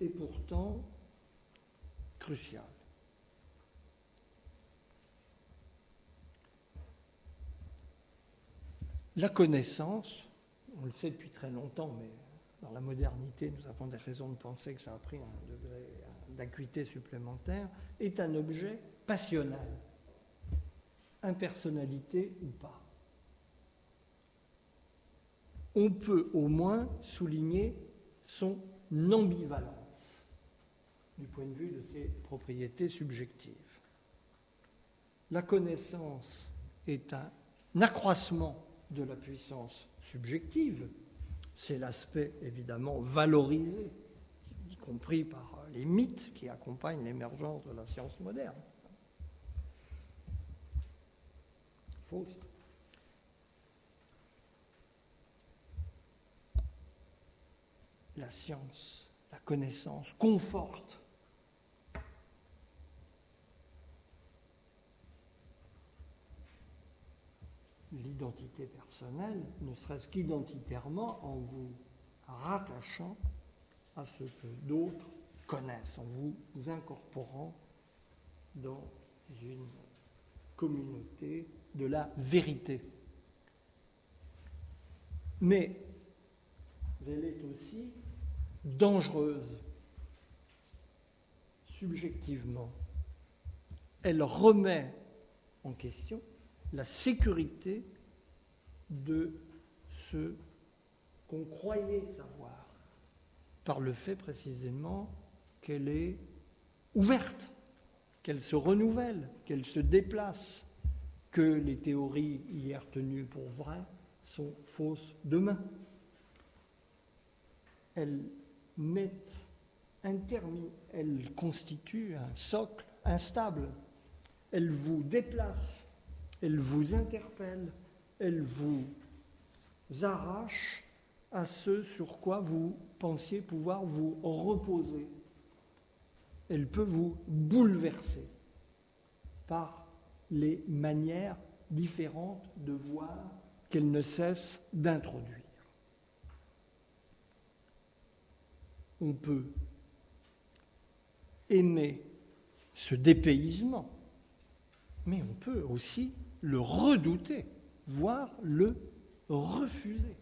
et pourtant crucial. La connaissance, on le sait depuis très longtemps, mais dans la modernité, nous avons des raisons de penser que ça a pris un degré d'acuité supplémentaire, est un objet passionnel, impersonnalité ou pas. On peut au moins souligner son ambivalence du point de vue de ses propriétés subjectives. La connaissance est un accroissement de la puissance subjective, c'est l'aspect évidemment valorisé, y compris par les mythes qui accompagnent l'émergence de la science moderne. Faust. La science, la connaissance conforte l'identité personnelle, ne serait-ce qu'identitairement, en vous rattachant à ce que d'autres connaissent, en vous incorporant dans une communauté de la vérité. Mais elle est aussi dangereuse subjectivement. Elle remet en question la sécurité de ce qu'on croyait savoir, par le fait précisément qu'elle est ouverte, qu'elle se renouvelle, qu'elle se déplace, que les théories hier tenues pour vraies sont fausses demain. Elle met un elle constitue un socle instable, elle vous déplace elle vous interpelle, elle vous arrache à ce sur quoi vous pensiez pouvoir vous reposer. Elle peut vous bouleverser par les manières différentes de voir qu'elle ne cesse d'introduire. On peut aimer ce dépaysement, mais on peut aussi le redouter, voire le refuser.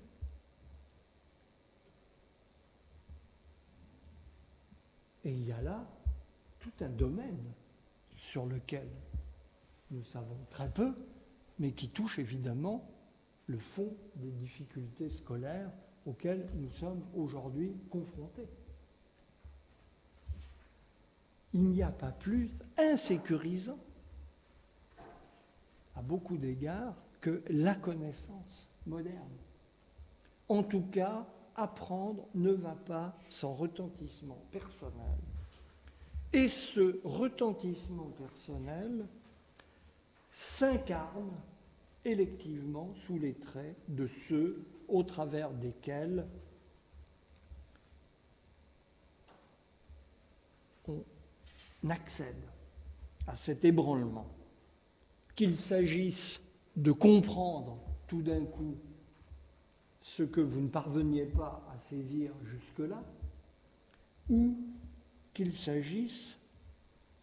Et il y a là tout un domaine sur lequel nous savons très peu, mais qui touche évidemment le fond des difficultés scolaires auxquelles nous sommes aujourd'hui confrontés. Il n'y a pas plus insécurisant à beaucoup d'égards que la connaissance moderne. En tout cas, apprendre ne va pas sans retentissement personnel. Et ce retentissement personnel s'incarne électivement sous les traits de ceux au travers desquels on accède à cet ébranlement. Qu'il s'agisse de comprendre tout d'un coup ce que vous ne parveniez pas à saisir jusque-là, ou qu'il s'agisse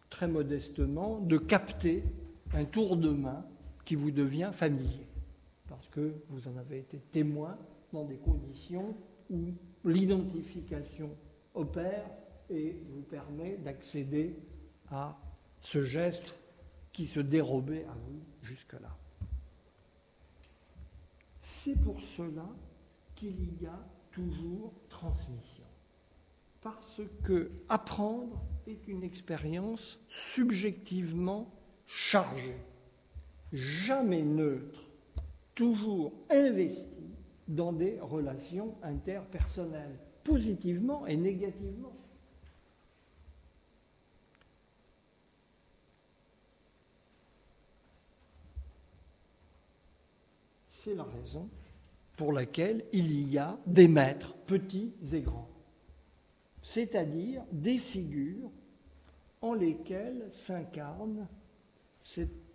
très modestement de capter un tour de main qui vous devient familier, parce que vous en avez été témoin dans des conditions où l'identification opère et vous permet d'accéder à ce geste qui se dérobait à vous jusque-là. C'est pour cela qu'il y a toujours transmission. Parce que apprendre est une expérience subjectivement chargée, jamais neutre, toujours investie dans des relations interpersonnelles, positivement et négativement. C'est la raison pour laquelle il y a des maîtres, petits et grands, c'est-à-dire des figures en lesquelles s'incarne,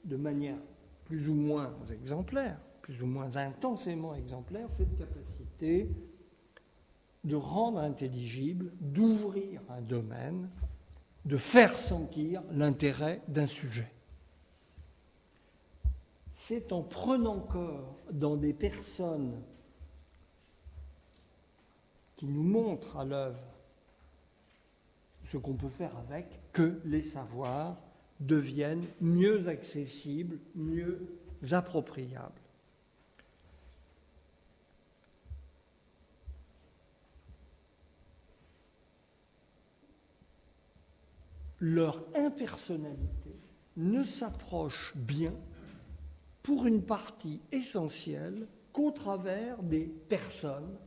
de manière plus ou moins exemplaire, plus ou moins intensément exemplaire, cette capacité de rendre intelligible, d'ouvrir un domaine, de faire sentir l'intérêt d'un sujet. C'est en prenant corps dans des personnes qui nous montrent à l'œuvre ce qu'on peut faire avec que les savoirs deviennent mieux accessibles, mieux appropriables. Leur impersonnalité ne s'approche bien, pour une partie essentielle, qu'au travers des personnes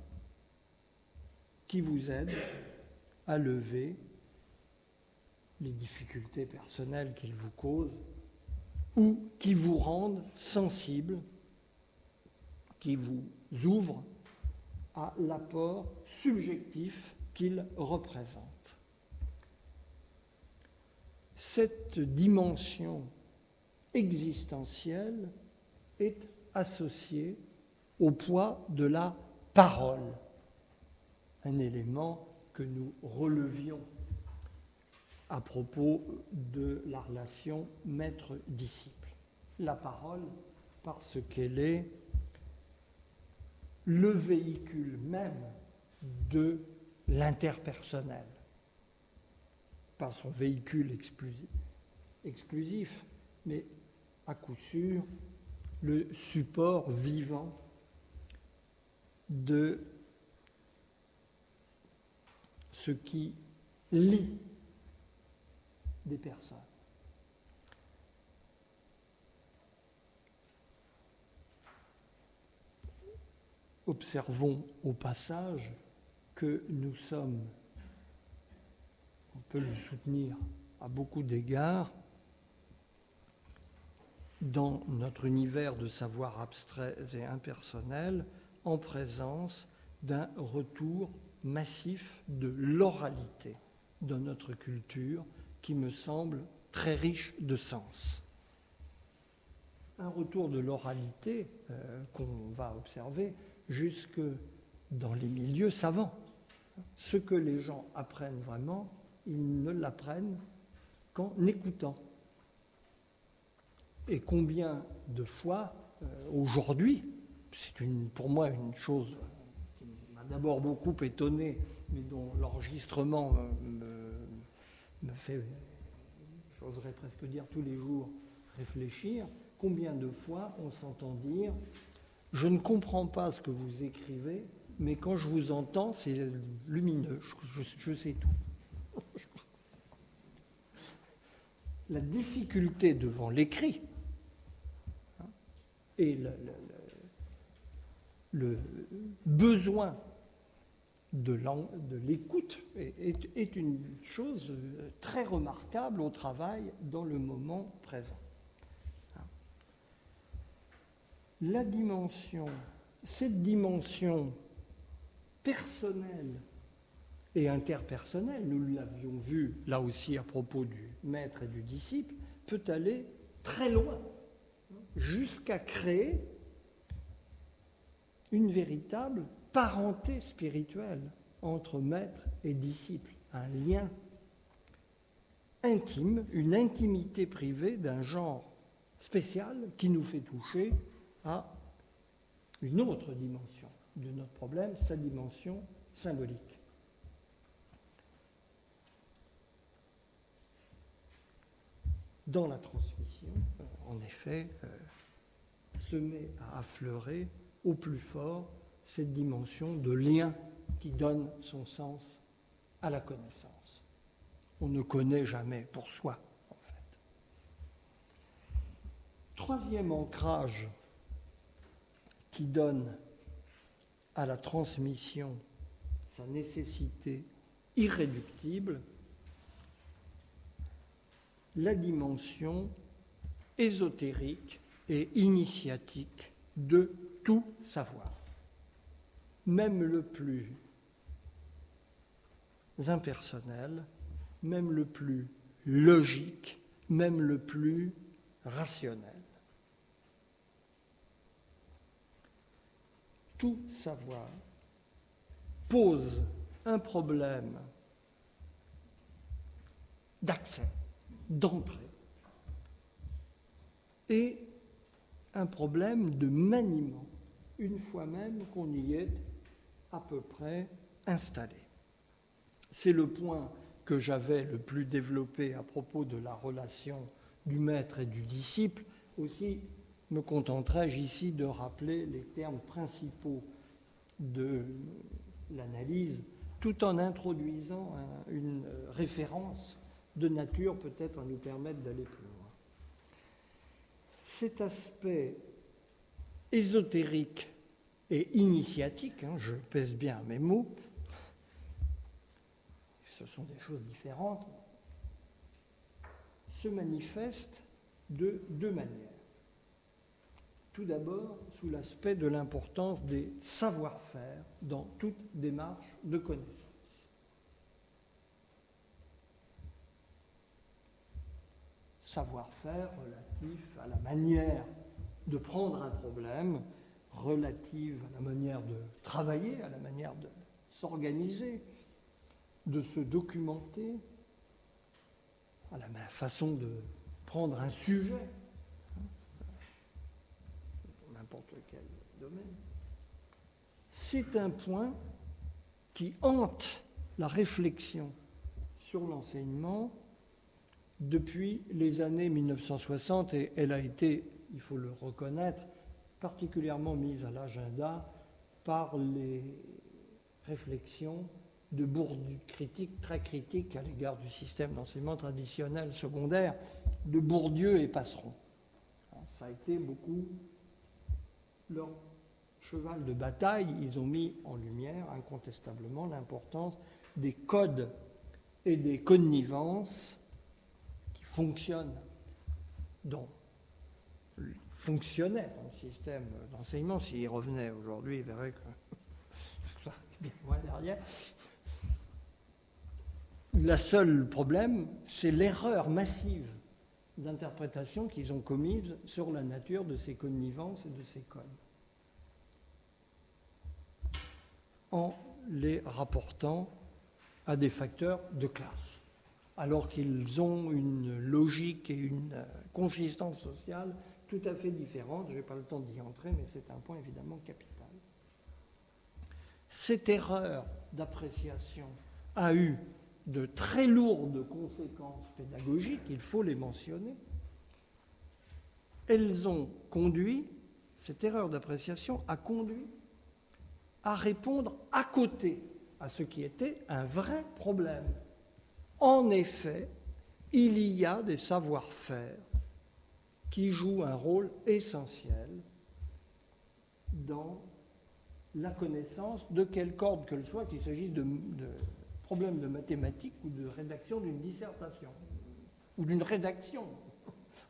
qui vous aident à lever les difficultés personnelles qu'ils vous causent ou qui vous rendent sensible, qui vous ouvrent à l'apport subjectif qu'ils représentent. Cette dimension existentielle est associée au poids de la parole, un élément que nous relevions à propos de la relation maître-disciple. La parole, parce qu'elle est le véhicule même de l'interpersonnel, pas son véhicule exclusif, exclusif, mais à coup sûr le support vivant de ce qui lie des personnes. Observons au passage que nous sommes, on peut le soutenir à beaucoup d'égards, dans notre univers de savoir abstrait et impersonnel, en présence d'un retour massif de l'oralité dans notre culture qui me semble très riche de sens. Un retour de l'oralité euh, qu'on va observer jusque dans les milieux savants. Ce que les gens apprennent vraiment, ils ne l'apprennent qu'en écoutant. Et combien de fois, euh, aujourd'hui, c'est pour moi une chose qui m'a d'abord beaucoup étonné, mais dont l'enregistrement me, me fait, j'oserais presque dire tous les jours, réfléchir, combien de fois on s'entend dire Je ne comprends pas ce que vous écrivez, mais quand je vous entends, c'est lumineux, je, sais tout. La difficulté devant l'écrit et le besoin de l'écoute est, une chose très remarquable au travail dans le moment présent. La dimension, cette dimension personnelle et interpersonnelle, nous l'avions vu là aussi à propos du maître et du disciple, peut aller très loin, jusqu'à créer une véritable parenté spirituelle entre maître et disciple, un lien intime, une intimité privée d'un genre spécial qui nous fait toucher à une autre dimension de notre problème, sa dimension symbolique. Dans la transmission, en effet, euh, se met à affleurer au plus fort cette dimension de lien qui donne son sens à la connaissance. On ne connaît jamais pour soi, en fait. Troisième ancrage qui donne à la transmission sa nécessité irréductible, la dimension ésotérique et initiatique de tout savoir, même le plus impersonnel, même le plus logique, même le plus rationnel. Tout savoir pose un problème d'accès, d'entrée, et un problème de maniement, une fois même qu'on y est à peu près installé. C'est le point que j'avais le plus développé à propos de la relation du maître et du disciple. Aussi me contenterai-je ici de rappeler les termes principaux de l'analyse, tout en introduisant une référence de nature peut-être à nous permettre d'aller plus loin. Cet aspect ésotérique et initiatique, hein, je pèse bien mes mots, ce sont des choses différentes, se manifeste de deux manières. Tout d'abord, sous l'aspect de l'importance des savoir-faire dans toute démarche de connaissance. Savoir-faire relatif à la manière de prendre un problème, relative à la manière de travailler, à la manière de s'organiser, de se documenter, à la façon de prendre un sujet, n'importe quel domaine. C'est un point qui hante la réflexion sur l'enseignement depuis les années 1960 et elle a été, il faut le reconnaître, particulièrement mise à l'agenda par les réflexions de Bourdieu, critiques très critiques à l'égard du système d'enseignement traditionnel secondaire de Bourdieu et Passeron. Ça a été beaucoup leur cheval de bataille. Ils ont mis en lumière incontestablement l'importance des codes et des connivences qui fonctionnent dans fonctionnaient dans le système d'enseignement. S'il revenait aujourd'hui, il verrait que derrière. Le seul problème, c'est l'erreur massive d'interprétation qu'ils ont commise sur la nature de ces connivences et de ces codes. En les rapportant à des facteurs de classe, alors qu'ils ont une logique et une consistance sociale tout à fait différentes. Je n'ai pas le temps d'y entrer, mais c'est un point évidemment capital. Cette erreur d'appréciation a eu de très lourdes conséquences pédagogiques, il faut les mentionner, elles ont conduit, cette erreur d'appréciation a conduit à répondre à côté à ce qui était un vrai problème. En effet, il y a des savoir-faire qui jouent un rôle essentiel dans la connaissance de quelle corde que le soit, qu'il s'agisse de, de problème de mathématiques ou de rédaction d'une dissertation, ou d'une rédaction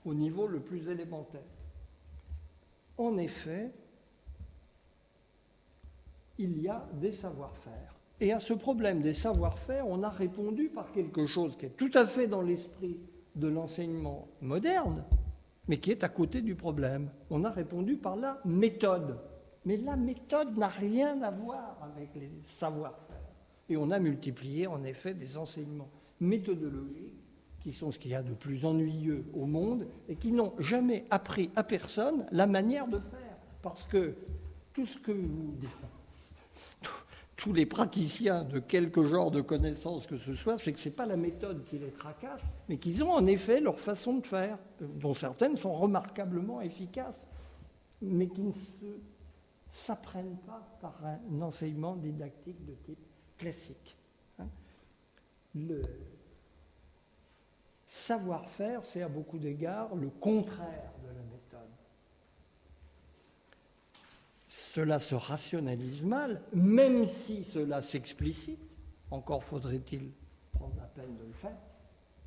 au niveau le plus élémentaire. En effet, il y a des savoir-faire. Et à ce problème des savoir-faire, on a répondu par quelque chose qui est tout à fait dans l'esprit de l'enseignement moderne, mais qui est à côté du problème. On a répondu par la méthode. Mais la méthode n'a rien à voir avec les savoir-faire. Et on a multiplié en effet des enseignements méthodologiques qui sont ce qu'il y a de plus ennuyeux au monde et qui n'ont jamais appris à personne la manière de faire. Parce que tout ce que vous tous les praticiens de quelque genre de connaissances que ce soit, c'est que ce n'est pas la méthode qui les tracasse, mais qu'ils ont en effet leur façon de faire, dont certaines sont remarquablement efficaces, mais qui ne s'apprennent pas par un enseignement didactique de type classique. Hein. Le savoir-faire, c'est à beaucoup d'égards le contraire de la méthode. Cela se rationalise mal, même si cela s'explicite, encore faudrait-il prendre la peine de le faire,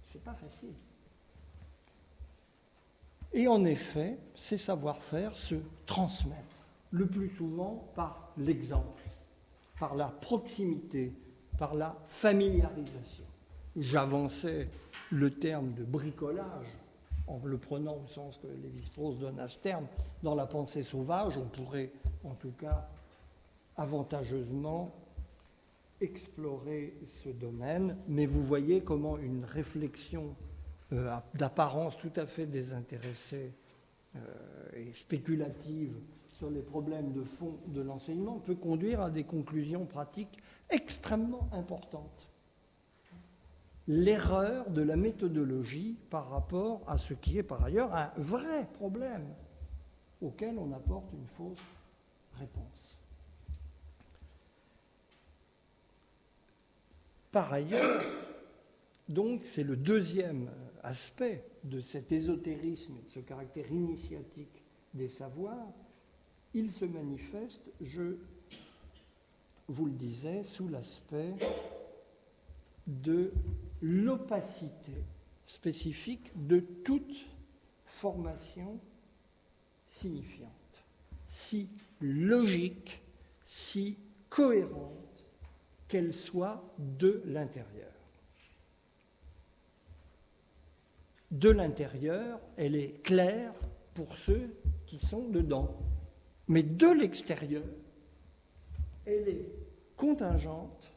c'est pas facile. Et en effet, ces savoir-faire se transmettent, le plus souvent par l'exemple, par la proximité, par la familiarisation. J'avançais le terme de bricolage en le prenant au sens que Lévi-Strauss donne à ce terme, dans la pensée sauvage, on pourrait en tout cas avantageusement explorer ce domaine, mais vous voyez comment une réflexion euh, d'apparence tout à fait désintéressée euh, et spéculative sur les problèmes de fond de l'enseignement peut conduire à des conclusions pratiques extrêmement importantes l'erreur de la méthodologie par rapport à ce qui est par ailleurs un vrai problème auquel on apporte une fausse réponse. Par ailleurs, donc c'est le deuxième aspect de cet ésotérisme, de ce caractère initiatique des savoirs, il se manifeste, je vous le disais, sous l'aspect de l'opacité spécifique de toute formation signifiante, si logique, si cohérente qu'elle soit de l'intérieur. De l'intérieur, elle est claire pour ceux qui sont dedans, mais de l'extérieur, elle est contingente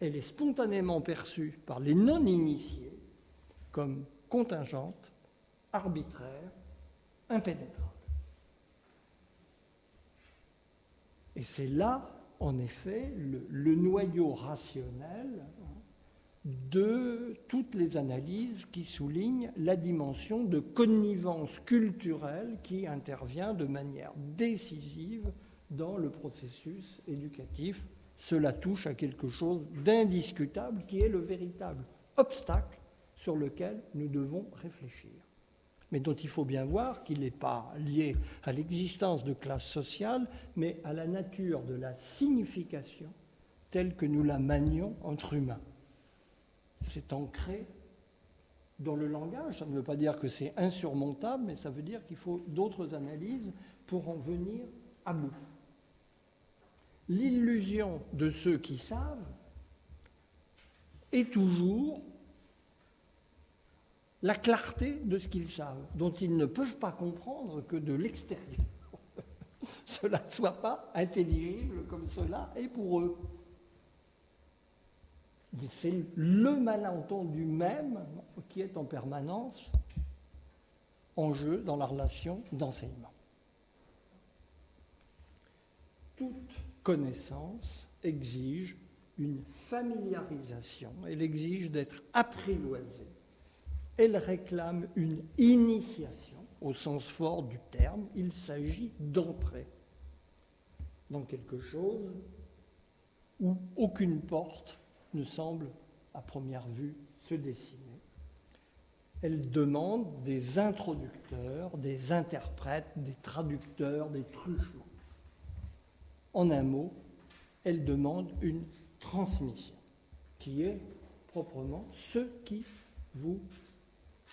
elle est spontanément perçue par les non-initiés comme contingente, arbitraire, impénétrable. Et c'est là, en effet, le, noyau rationnel de toutes les analyses qui soulignent la dimension de connivence culturelle qui intervient de manière décisive dans le processus éducatif cela touche à quelque chose d'indiscutable qui est le véritable obstacle sur lequel nous devons réfléchir, mais dont il faut bien voir qu'il n'est pas lié à l'existence de classes sociales, mais à la nature de la signification telle que nous la manions entre humains. C'est ancré dans le langage, ça ne veut pas dire que c'est insurmontable, mais ça veut dire qu'il faut d'autres analyses pour en venir à bout l'illusion de ceux qui savent est toujours la clarté de ce qu'ils savent, dont ils ne peuvent pas comprendre que de l'extérieur, cela ne soit pas intelligible comme cela est pour eux. C'est le malentendu même qui est en permanence en jeu dans la relation d'enseignement. Toute connaissance exige une familiarisation, elle exige d'être apprivoisée, elle réclame une initiation au sens fort du terme, il s'agit d'entrer dans quelque chose où aucune porte ne semble à première vue se dessiner. Elle demande des introducteurs, des interprètes, des traducteurs, des truchements. En un mot, elle demande une transmission, qui est proprement ce qui vous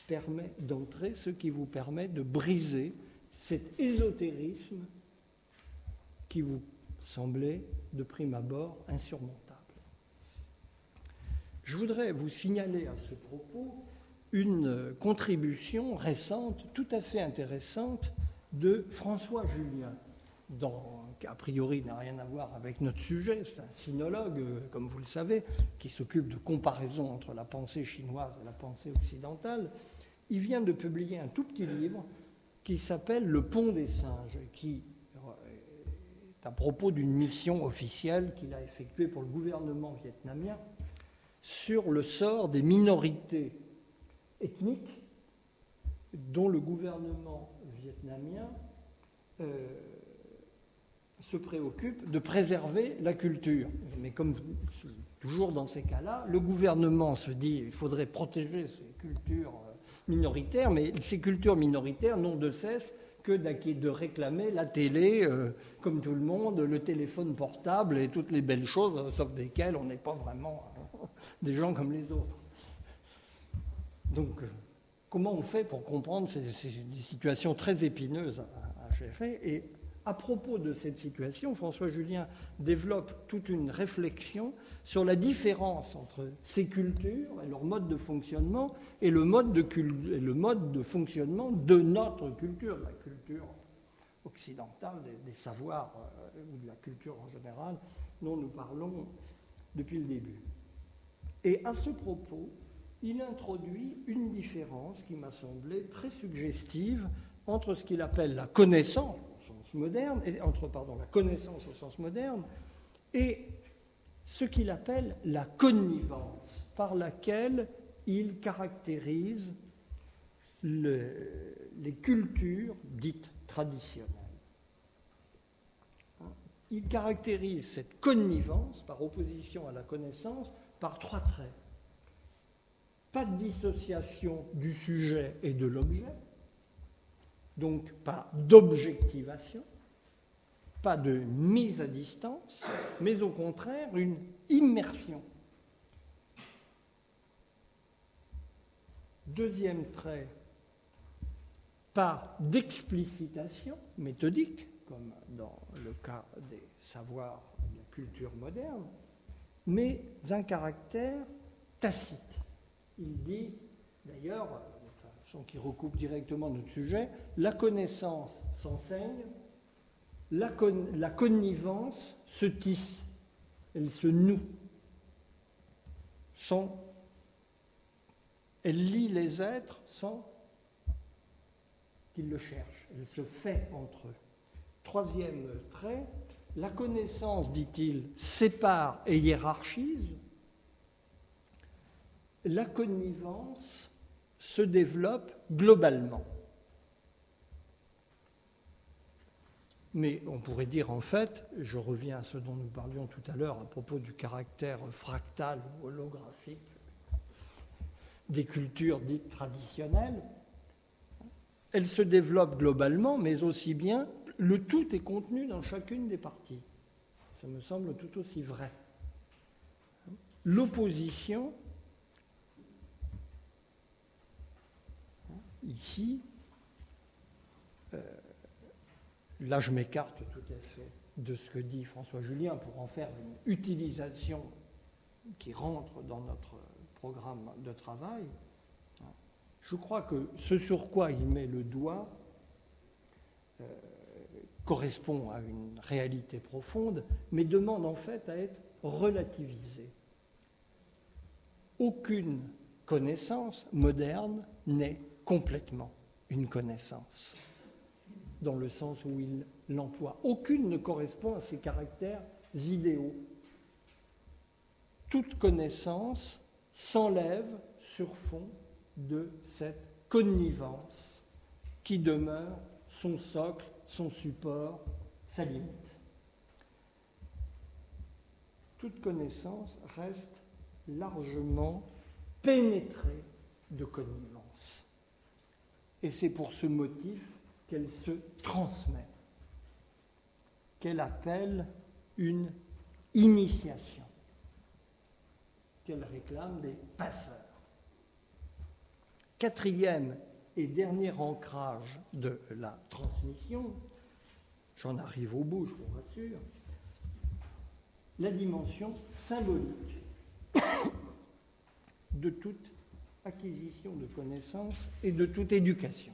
permet d'entrer, ce qui vous permet de briser cet ésotérisme qui vous semblait de prime abord insurmontable. Je voudrais vous signaler à ce propos une contribution récente, tout à fait intéressante, de François Julien, qui a priori n'a rien à voir avec notre sujet, c'est un sinologue, euh, comme vous le savez, qui s'occupe de comparaison entre la pensée chinoise et la pensée occidentale, il vient de publier un tout petit livre qui s'appelle Le pont des singes, qui est à propos d'une mission officielle qu'il a effectuée pour le gouvernement vietnamien sur le sort des minorités ethniques dont le gouvernement vietnamien euh, se préoccupe de préserver la culture. Mais comme toujours dans ces cas-là, le gouvernement se dit qu'il faudrait protéger ces cultures euh, minoritaires, mais ces cultures minoritaires n'ont de cesse que de réclamer la télé, euh, comme tout le monde, le téléphone portable et toutes les belles choses, sauf desquelles on n'est pas vraiment des gens comme les autres. Donc, euh, comment on fait pour comprendre ces, situations très épineuses à, à gérer Et à propos de cette situation, François Julien développe toute une réflexion sur la différence entre ces cultures et leur mode de fonctionnement et le mode de, le mode de fonctionnement de notre culture, la culture occidentale, des, savoirs euh, ou de la culture en général dont nous parlons depuis le début. Et à ce propos, il introduit une différence qui m'a semblé très suggestive entre ce qu'il appelle la connaissance moderne, et entre pardon, la connaissance au sens moderne, et ce qu'il appelle la connivence, par laquelle il caractérise les cultures dites traditionnelles. Il caractérise cette connivence, par opposition à la connaissance, par trois traits. Pas de dissociation du sujet et de l'objet, donc pas d'objectivation, pas de mise à distance, mais au contraire une immersion. Deuxième trait, pas d'explicitation méthodique, comme dans le cas des savoirs de la culture moderne, mais un caractère tacite. Il dit, d'ailleurs, qui recoupe directement notre sujet, la connaissance s'enseigne, la, connivence se tisse, elle se noue. Elle lie les êtres sans qu'ils le cherchent. Elle se fait entre eux. Troisième trait, la connaissance, dit-il, sépare et hiérarchise. La connivence se développe globalement. Mais on pourrait dire en fait, je reviens à ce dont nous parlions tout à l'heure à propos du caractère fractal ou holographique des cultures dites traditionnelles, elles se développent globalement, mais aussi bien le tout est contenu dans chacune des parties. Ça me semble tout aussi vrai. L'opposition ici, euh, là je m'écarte tout à fait de ce que dit François Julien pour en faire une utilisation qui rentre dans notre programme de travail. Je crois que ce sur quoi il met le doigt euh, correspond à une réalité profonde, mais demande en fait à être relativisé. Aucune connaissance moderne n'est complètement une connaissance, dans le sens où il l'emploie. Aucune ne correspond à ses caractères idéaux. Toute connaissance s'enlève sur fond de cette connivence qui demeure son socle, son support, sa limite. Toute connaissance reste largement pénétrée de connivence. Et c'est pour ce motif qu'elle se transmet, qu'elle appelle une initiation, qu'elle réclame des passeurs. Quatrième et dernier ancrage de la transmission, j'en arrive au bout, je vous rassure, la dimension symbolique de toute acquisition de connaissances et de toute éducation.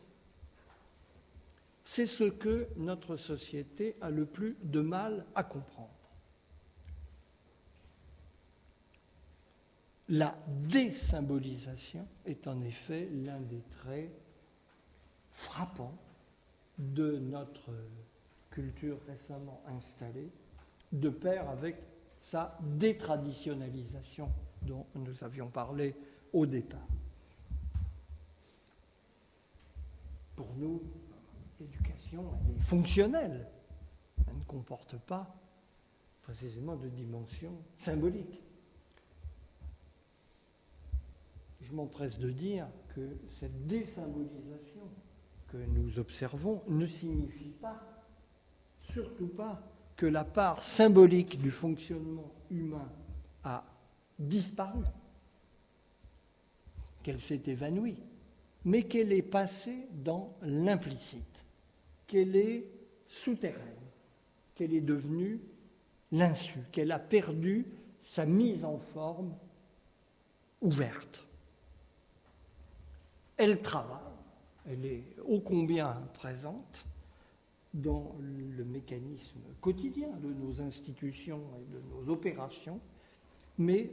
C'est ce que notre société a le plus de mal à comprendre. La désymbolisation est en effet l'un des traits frappants de notre culture récemment installée, de pair avec sa détraditionnalisation dont nous avions parlé au départ. Pour nous, l'éducation, est fonctionnelle. Elle ne comporte pas précisément de dimension symbolique. Je m'empresse de dire que cette désymbolisation que nous observons ne signifie pas, surtout pas, que la part symbolique du fonctionnement humain a disparu, qu'elle s'est évanouie, mais qu'elle est passée dans l'implicite, qu'elle est souterraine, qu'elle est devenue l'insu, qu'elle a perdu sa mise en forme ouverte. Elle travaille, elle est ô combien présente dans le mécanisme quotidien de nos institutions et de nos opérations, mais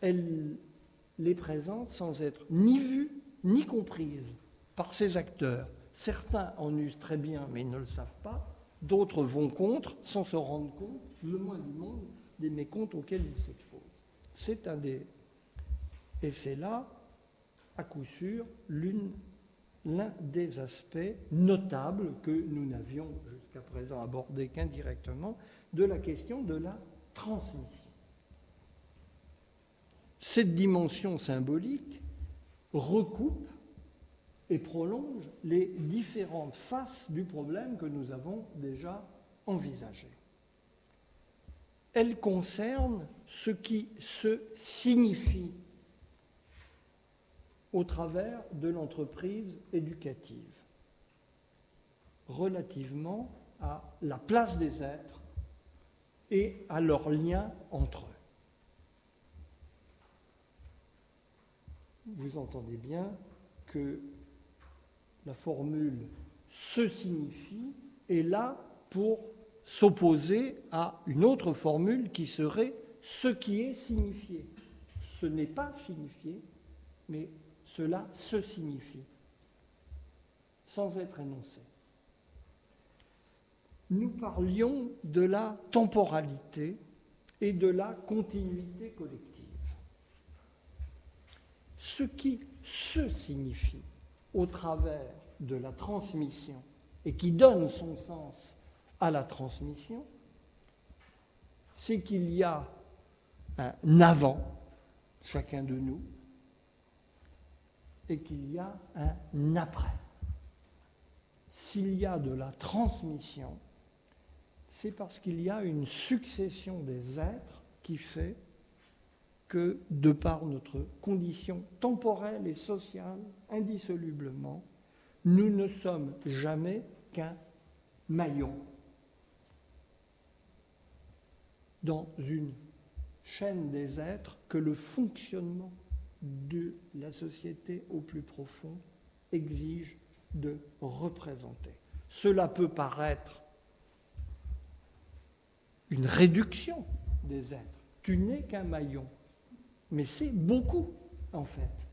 elle les présente sans être ni vue ni comprise par ses acteurs. Certains en usent très bien mais ne le savent pas, d'autres vont contre sans se rendre compte, le moins du monde, des mécomptes auxquels ils s'exposent. C'est un des. Et c'est là, à coup sûr, l'un des aspects notables que nous n'avions jusqu'à présent abordé qu'indirectement de la question de la transmission. Cette dimension symbolique recoupe et prolonge les différentes faces du problème que nous avons déjà envisagé. Elle concerne ce qui se signifie au travers de l'entreprise éducative relativement à la place des êtres et à leur lien entre eux. Vous entendez bien que la formule se signifie est là pour s'opposer à une autre formule qui serait ce qui est signifié. Ce n'est pas signifié, mais cela se signifie, sans être énoncé. Nous parlions de la temporalité et de la continuité collective. Ce qui se signifie au travers de la transmission et qui donne son sens à la transmission, c'est qu'il y a un avant, chacun de nous, et qu'il y a un après. S'il y a de la transmission, c'est parce qu'il y a une succession des êtres qui fait que, de par notre condition temporelle et sociale, indissolublement, nous ne sommes jamais qu'un maillon dans une chaîne des êtres que le fonctionnement de la société au plus profond exige de représenter. Cela peut paraître une réduction des êtres. Tu n'es qu'un maillon. Mais c'est beaucoup, en fait.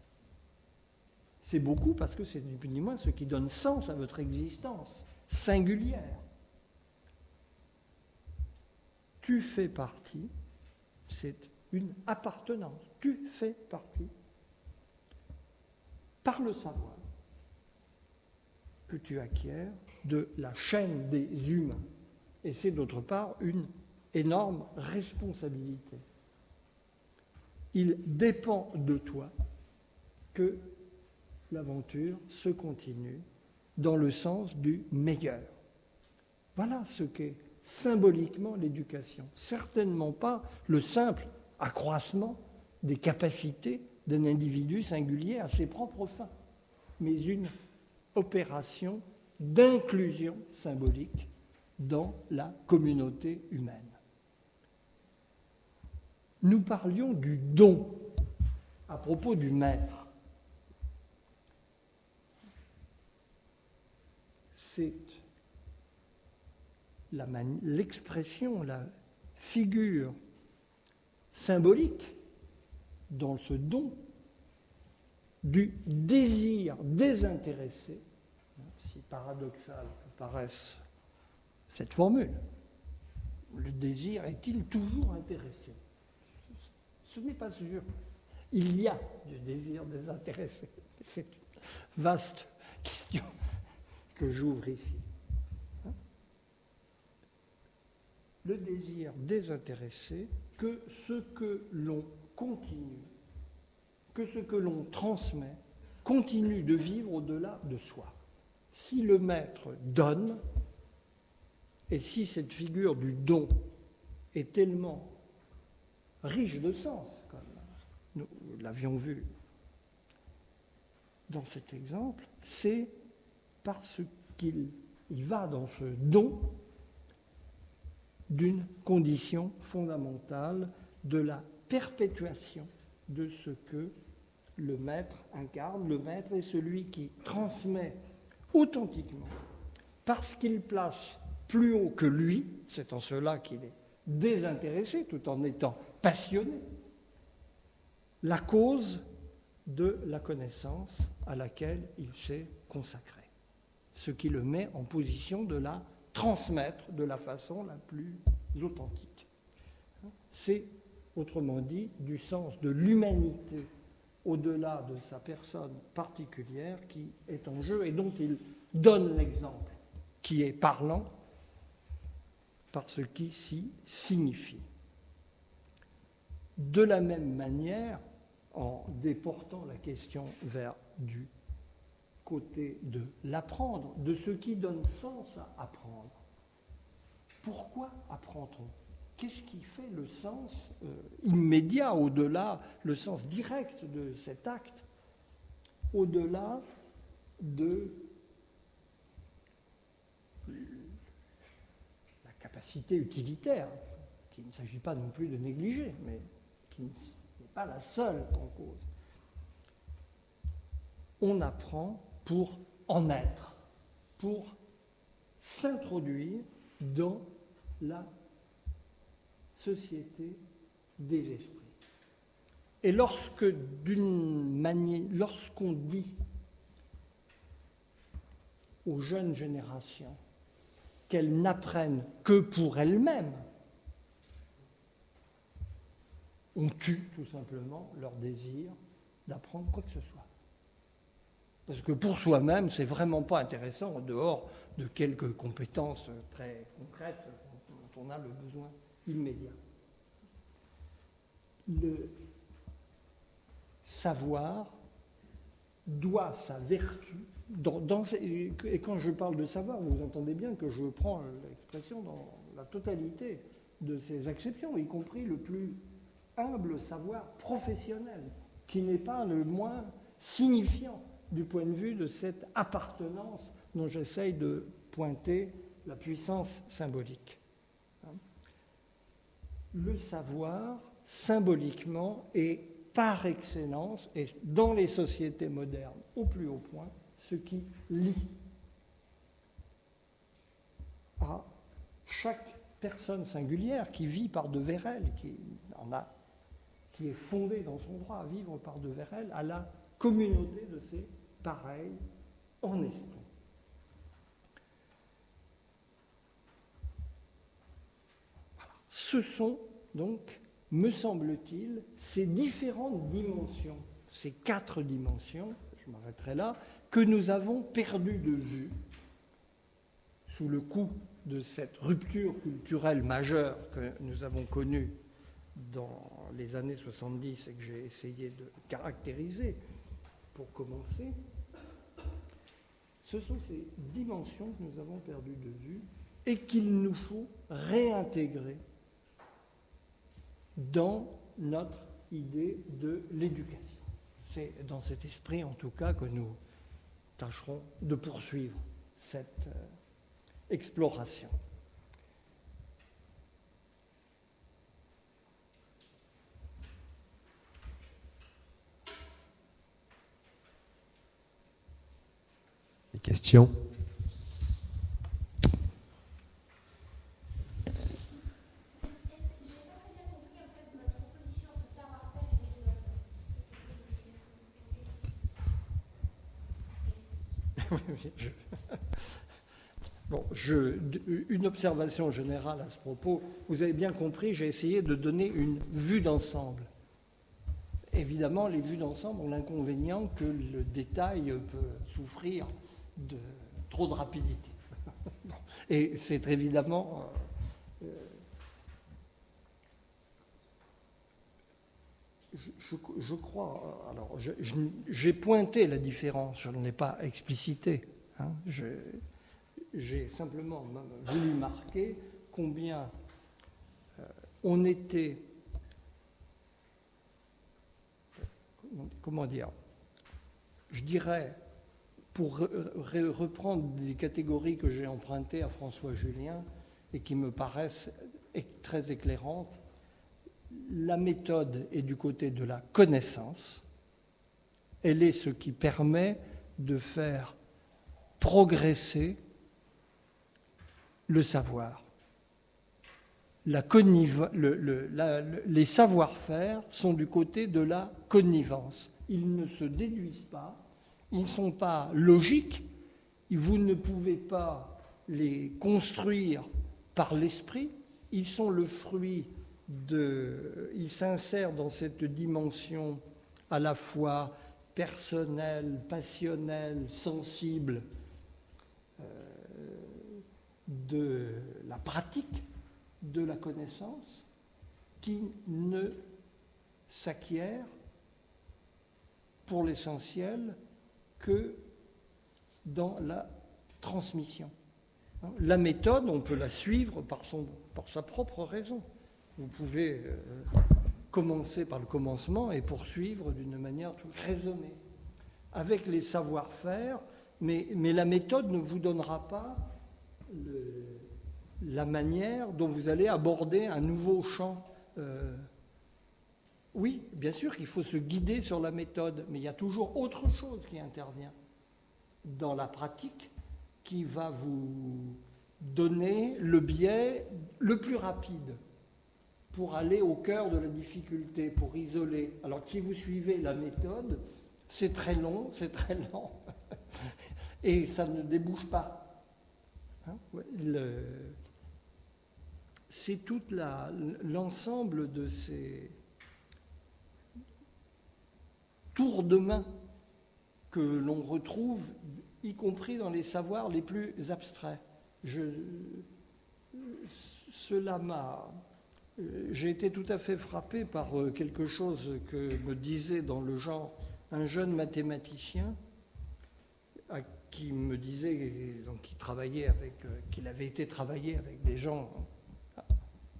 C'est beaucoup parce que c'est ni plus ni moins ce qui donne sens à votre existence singulière. Tu fais partie, c'est une appartenance. Tu fais partie par le savoir que tu acquiers de la chaîne des humains. Et c'est d'autre part une énorme responsabilité il dépend de toi que l'aventure se continue dans le sens du meilleur. Voilà ce qu'est symboliquement l'éducation. Certainement pas le simple accroissement des capacités d'un individu singulier à ses propres fins, mais une opération d'inclusion symbolique dans la communauté humaine nous parlions du don à propos du maître. C'est l'expression, la, figure symbolique dans ce don du désir désintéressé, si paradoxal que paraisse cette formule. Le désir est-il toujours intéressé? Ce n'est pas sûr. Il y a du désir désintéressé. C'est une vaste question que j'ouvre ici. Le désir désintéressé que ce que l'on continue, que ce que l'on transmet, continue de vivre au-delà de soi. si le maître donne, et si cette figure du don est tellement riche de sens, comme nous l'avions vu dans cet exemple, c'est parce qu'il va dans ce don d'une condition fondamentale de la perpétuation de ce que le maître incarne. Le maître est celui qui transmet authentiquement, parce qu'il place plus haut que lui, c'est en cela qu'il est désintéressé tout en étant passionné, la cause de la connaissance à laquelle il s'est consacré, ce qui le met en position de la transmettre de la façon la plus authentique. C'est, autrement dit, du sens de l'humanité au-delà de sa personne particulière qui est en jeu et dont il donne l'exemple, qui est parlant par ce qui s'y signifie. De la même manière, en déportant la question vers du côté de l'apprendre, de ce qui donne sens à apprendre. Pourquoi apprend-on? Qu'est-ce qui fait le sens euh, immédiat, au-delà, le sens direct de cet acte, au-delà de la capacité utilitaire, qu'il ne s'agit pas non plus de négliger, mais qui n'est pas la seule en cause. On apprend pour en être, pour s'introduire dans la société des esprits. Et lorsque d'une manière, lorsqu'on dit aux jeunes générations qu'elles n'apprennent que pour elles-mêmes, on tue tout simplement leur désir d'apprendre quoi que ce soit. Parce que pour soi-même, c'est vraiment pas intéressant en dehors de quelques compétences très concrètes dont on a le besoin immédiat. Le savoir doit sa vertu, et quand je parle de savoir, vous entendez bien que je prends l'expression dans la totalité de ces exceptions, y compris le plus humble savoir professionnel, qui n'est pas le moins signifiant du point de vue de cette appartenance dont j'essaye de pointer la puissance symbolique. Le savoir, symboliquement, est par excellence, et dans les sociétés modernes au plus haut point, ce qui lie à chaque personne singulière qui vit par devers elle, qui, en a, qui est fondée dans son droit à vivre par devers elle, à la communauté de ses pareils en esprit. Ce sont donc, me semble-t-il, ces différentes dimensions, ces quatre dimensions, je m'arrêterai là, que nous avons perdues de vue sous le coup de cette rupture culturelle majeure que nous avons connue dans les années 70 et que j'ai essayé de caractériser pour commencer, ce sont ces dimensions que nous avons perdues de vue et qu'il nous faut réintégrer dans notre idée de l'éducation. C'est dans cet esprit, en tout cas, que nous tâcherons de poursuivre cette euh, exploration. Les questions Bon, une observation générale à ce propos. Vous avez bien compris, j'ai essayé de donner une vue d'ensemble. Évidemment, les vues d'ensemble ont l'inconvénient que le détail peut souffrir de trop de rapidité. Et c'est évidemment euh, je, crois, alors j'ai pointé la différence, je ne l'ai pas explicité Hein. J'ai simplement voulu marquer combien euh, on était, comment dire, je dirais, pour reprendre des catégories que j'ai empruntées à François Julien et qui me paraissent très éclairantes, la méthode est du côté de la connaissance, elle est ce qui permet de faire progresser le savoir. Les savoir-faire sont du côté de la connivence. Ils ne se déduisent pas, ils ne sont pas logiques, vous ne pouvez pas les construire par l'esprit, ils sont le fruit de. Ils s'insèrent dans cette dimension à la fois personnelle, passionnelle, sensible euh, de la pratique de la connaissance qui ne s'acquiert pour l'essentiel que dans la transmission. Hein, la méthode, on peut la suivre par, son, par sa propre raison. Vous pouvez euh, commencer par le commencement et poursuivre d'une manière raisonnée, avec les savoir-faire, mais, mais, la méthode ne vous donnera pas la manière dont vous allez aborder un nouveau champ. Euh, oui, bien sûr qu'il faut se guider sur la méthode, mais il y a toujours autre chose qui intervient dans la pratique qui va vous donner le biais le plus rapide pour aller au cœur de la difficulté, pour isoler. Alors si vous suivez la méthode, c'est très long, c'est très lent, et ça ne débouche pas. Hein, c'est tout l'ensemble de ces tours de main que l'on retrouve, y compris dans les savoirs les plus abstraits. cela m'a. J'ai été tout à fait frappé par euh, quelque chose que me disait dans le genre un jeune mathématicien à qui me disait donc, travaillait avec, euh, qu'il avait été travaillé avec des gens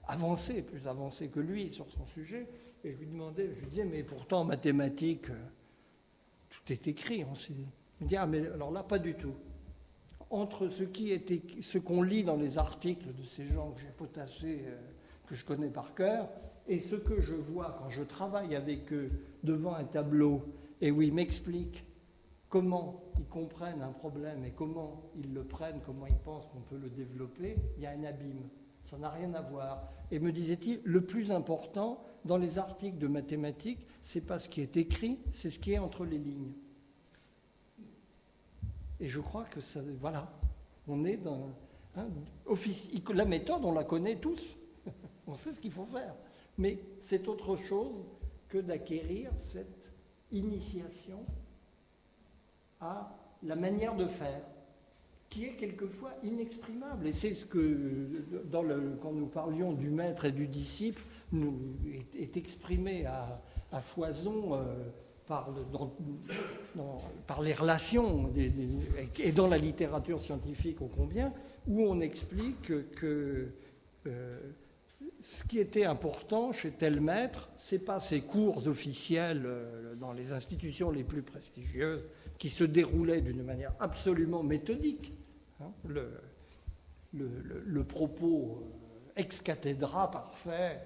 avancés, plus avancés que lui sur son sujet, et je lui demandais, je lui disais, mais pourtant en mathématiques, euh, tout est écrit. Il me dit, ah, mais alors là, pas du tout. Entre ce qu'on lit dans les articles de ces gens que j'ai potassés, euh, que je connais par cœur, et ce que je vois quand je travaille avec eux devant un tableau, et où ils m'expliquent comment ils comprennent un problème et comment ils le prennent, comment ils pensent qu'on peut le développer, il y a un abîme. Ça n'a rien à voir. Et me disait-il, le plus important dans les articles de mathématiques, c'est pas ce qui est écrit, c'est ce qui est entre les lignes. Et je crois que ça, voilà, on est dans hein, la méthode, on la connaît tous, on sait ce qu'il faut faire, mais c'est autre chose que d'acquérir cette initiation à la manière de faire qui est quelquefois inexprimable. Et c'est ce que, dans le, quand nous parlions du maître et du disciple, nous, est, exprimé à, foison euh, par, les relations et dans la littérature scientifique au combien, où on explique que euh, ce qui était important chez tel maître, c'est pas ses cours officiels euh, dans les institutions les plus prestigieuses qui se déroulaient d'une manière absolument méthodique, Hein, le, propos euh, ex cathedra parfait,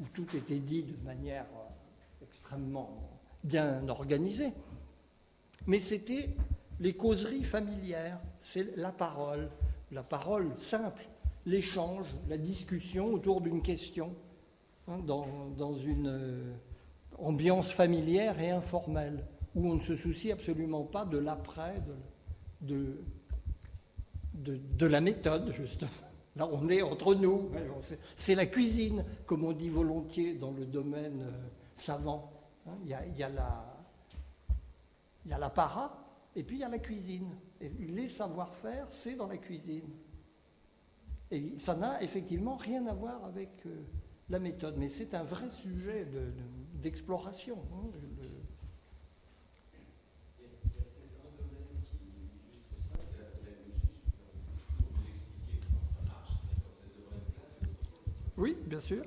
où tout était dit de manière euh, extrêmement bien organisée. Mais c'était les causeries familières, c'est la parole, la parole simple, l'échange, la discussion autour d'une question, hein, dans, une euh, ambiance familière et informelle, où on ne se soucie absolument pas de l'après, de, la méthode, justement. Là, on est entre nous. C'est la cuisine, comme on dit volontiers dans le domaine euh, savant. Hein. Il y, a, il, y a la, il y a para et puis il y a la cuisine. Et les savoir-faire, c'est dans la cuisine. Et ça n'a effectivement rien à voir avec euh, la méthode, mais c'est un vrai sujet d'exploration. Hein, Oui, bien sûr.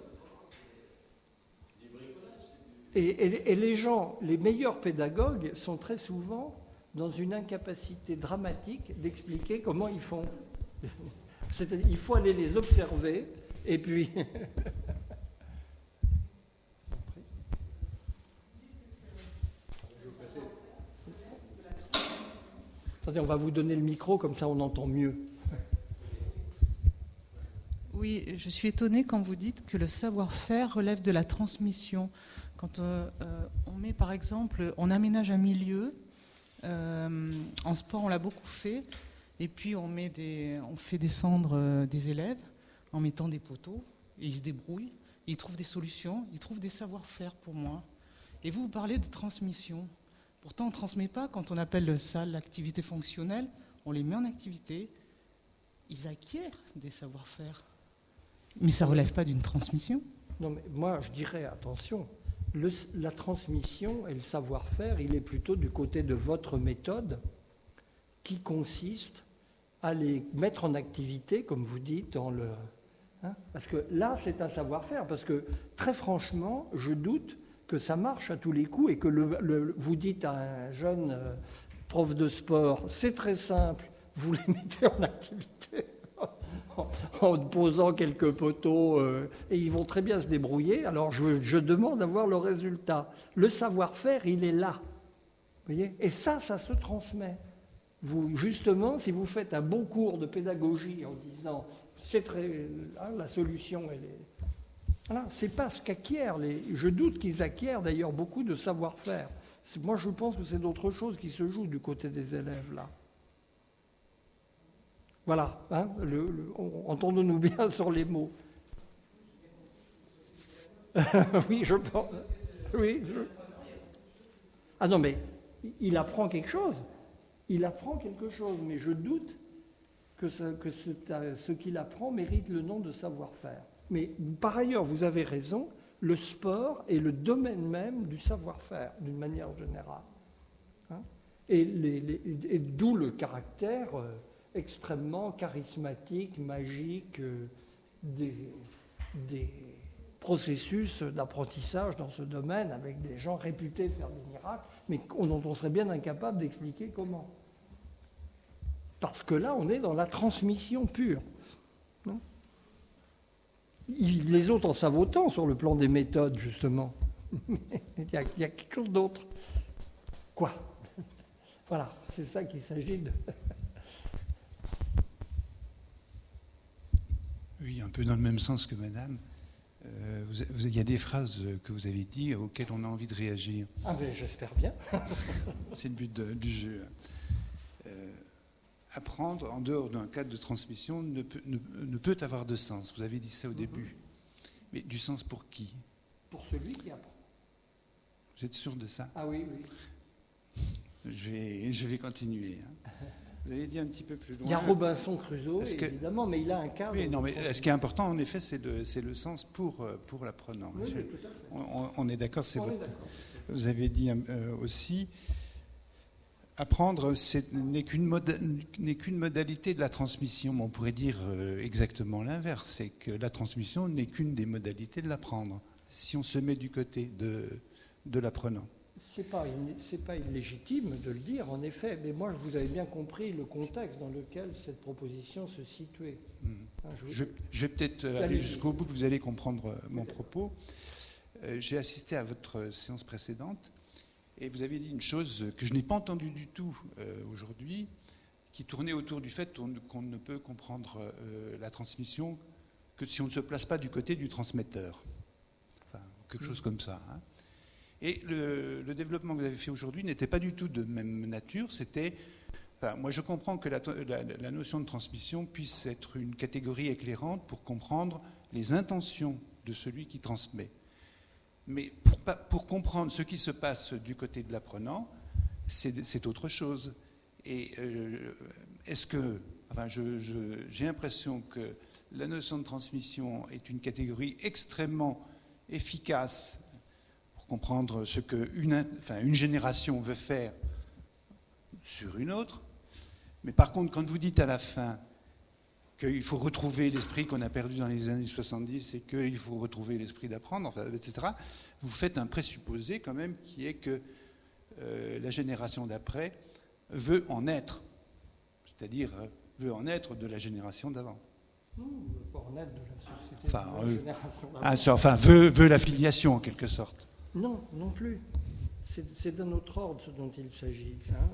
Et, les gens, les meilleurs pédagogues sont très souvent dans une incapacité dramatique d'expliquer comment ils font. Il faut aller les observer et puis. Attendez, on va vous donner le micro, comme ça on entend mieux. Oui, je suis étonnée quand vous dites que le savoir-faire relève de la transmission. Quand euh, euh, on met, par exemple, on aménage un milieu, euh, en sport on l'a beaucoup fait, et puis on, met des, on fait descendre des élèves en mettant des poteaux, et ils se débrouillent, ils trouvent des solutions, ils trouvent des savoir-faire pour moi. Et vous, vous parlez de transmission. Pourtant, on ne transmet pas quand on appelle ça l'activité fonctionnelle, on les met en activité, ils acquièrent des savoir-faire. Mais ça ne relève pas d'une transmission. Non, mais moi, je dirais, attention, la transmission et le savoir-faire, il est plutôt du côté de votre méthode qui consiste à les mettre en activité, comme vous dites, dans le. Hein, parce que là, c'est un savoir-faire. Parce que très franchement, je doute que ça marche à tous les coups et que le, vous dites à un jeune euh, prof de sport, c'est très simple, vous les mettez en activité en posant quelques poteaux, euh, et ils vont très bien se débrouiller. Alors je, demande à voir le résultat. Le savoir-faire, il est là. Voyez? Et ça, ça se transmet. Vous, justement, si vous faites un bon cours de pédagogie en disant c'est hein, la solution, elle est. C'est pas ce qu'acquièrent les. Je doute qu'ils acquièrent d'ailleurs beaucoup de savoir-faire. Moi, je pense que c'est d'autres choses qui se jouent du côté des élèves là. Voilà, hein, entendons-nous bien sur les mots. oui, je pense. Oui, Ah non, mais il apprend quelque chose. Il apprend quelque chose, mais je doute que ce, qu'il apprend mérite le nom de savoir-faire. Mais par ailleurs, vous avez raison, le sport est le domaine même du savoir-faire, d'une manière générale. Hein. et, d'où le caractère. Euh, extrêmement charismatique, magique, euh, des, processus d'apprentissage dans ce domaine avec des gens réputés faire des miracles, mais dont on serait bien incapable d'expliquer comment. Parce que là, on est dans la transmission pure. les autres en savent autant sur le plan des méthodes, justement. il, y a, il y a quelque chose d'autre. Quoi? Voilà, c'est ça qu'il s'agit de. Oui, un peu dans le même sens que Madame. Euh, vous, il y a des phrases que vous avez dites auxquelles on a envie de réagir. Ah ben j'espère bien. C'est le but du jeu. Euh, apprendre en dehors d'un cadre de transmission ne peut, ne, peut, avoir de sens. Vous avez dit ça au mhm. début. Mais du sens pour qui? Pour celui qui apprend. Vous êtes sûr de ça? Ah oui, oui. Je vais, je vais continuer. Hein. Vous avez dit un petit peu plus loin. Il y a Robinson Crusoe, évidemment, mais il a un cadre. Oui, non, mais ce qui est important, en effet, c'est le, sens pour, euh, pour l'apprenant. on, est d'accord, c'est votre. Vous avez dit euh, aussi. Apprendre n'est qu'une modalité de la transmission. On pourrait dire euh, exactement l'inverse, c'est que la transmission n'est qu'une des modalités de l'apprendre, si on se met du côté de, de l'apprenant. Ce n'est pas, pas, illégitime de le dire, en effet, mais moi, vous avez bien compris le contexte dans lequel cette proposition se situait. Hmm. Hein, je, vais peut-être aller jusqu'au bout, vous allez comprendre euh, mon propos. Euh, j'ai assisté à votre séance précédente et vous avez dit une chose que je n'ai pas entendue du tout euh, aujourd'hui, qui tournait autour du fait qu'on ne peut comprendre la transmission que si on ne se place pas du côté du transmetteur. Enfin, quelque hmm. chose comme ça. Hein. Et le, développement que vous avez fait aujourd'hui n'était pas du tout de même nature. C'était, moi, je comprends que la, notion de transmission puisse être une catégorie éclairante pour comprendre les intentions de celui qui transmet. Mais pour, comprendre ce qui se passe du côté de l'apprenant, c'est autre chose. Et euh, est-ce que, enfin, j'ai l'impression que la notion de transmission est une catégorie extrêmement efficace comprendre ce qu'une enfin, une génération veut faire sur une autre. Mais par contre, quand vous dites à la fin, qu'il faut retrouver l'esprit qu'on a perdu dans les années 70 et qu'il faut retrouver l'esprit d'apprendre, etc., vous faites un présupposé quand même qui est que euh, la génération d'après veut en être, c'est-à-dire euh, veut en être de la génération d'avant. Pas en être de la société Enfin, de la euh, génération d'avant. Ah, ça, enfin, veut, veut la filiation en quelque sorte. Non, non plus. C'est d'un autre ordre ce dont il s'agit. hein.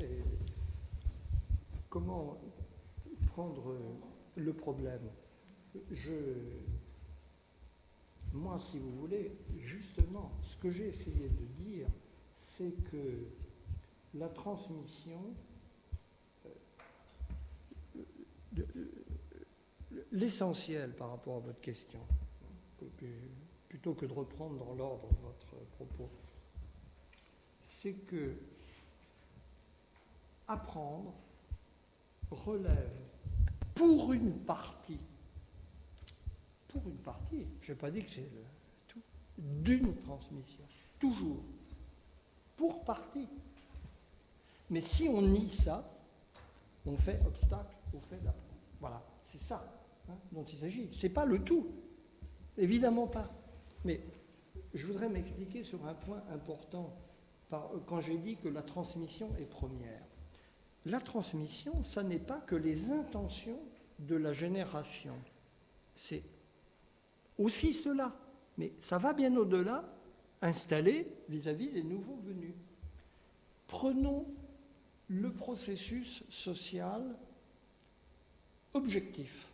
Et comment prendre euh, le problème? Je, moi, si vous voulez, justement, ce que j'ai essayé de dire, c'est que la transmission, euh, l'essentiel par rapport à votre question, que- que- plutôt que de reprendre dans l'ordre votre propos, c'est que apprendre relève pour une partie, pour une partie, je n'ai pas dit que c'est le tout, d'une transmission, toujours, pour partie. Mais si on nie ça, on fait obstacle au fait d'apprendre. Voilà, c'est ça hein, dont il s'agit. Ce n'est pas le tout, évidemment pas. Mais je voudrais m'expliquer sur un point important par- quand j'ai dit que la transmission est première. La transmission, ça n'est pas que les intentions de la génération. C'est aussi cela. Mais ça va bien au-delà, installé vis-à-vis des nouveaux venus. Prenons le processus social objectif.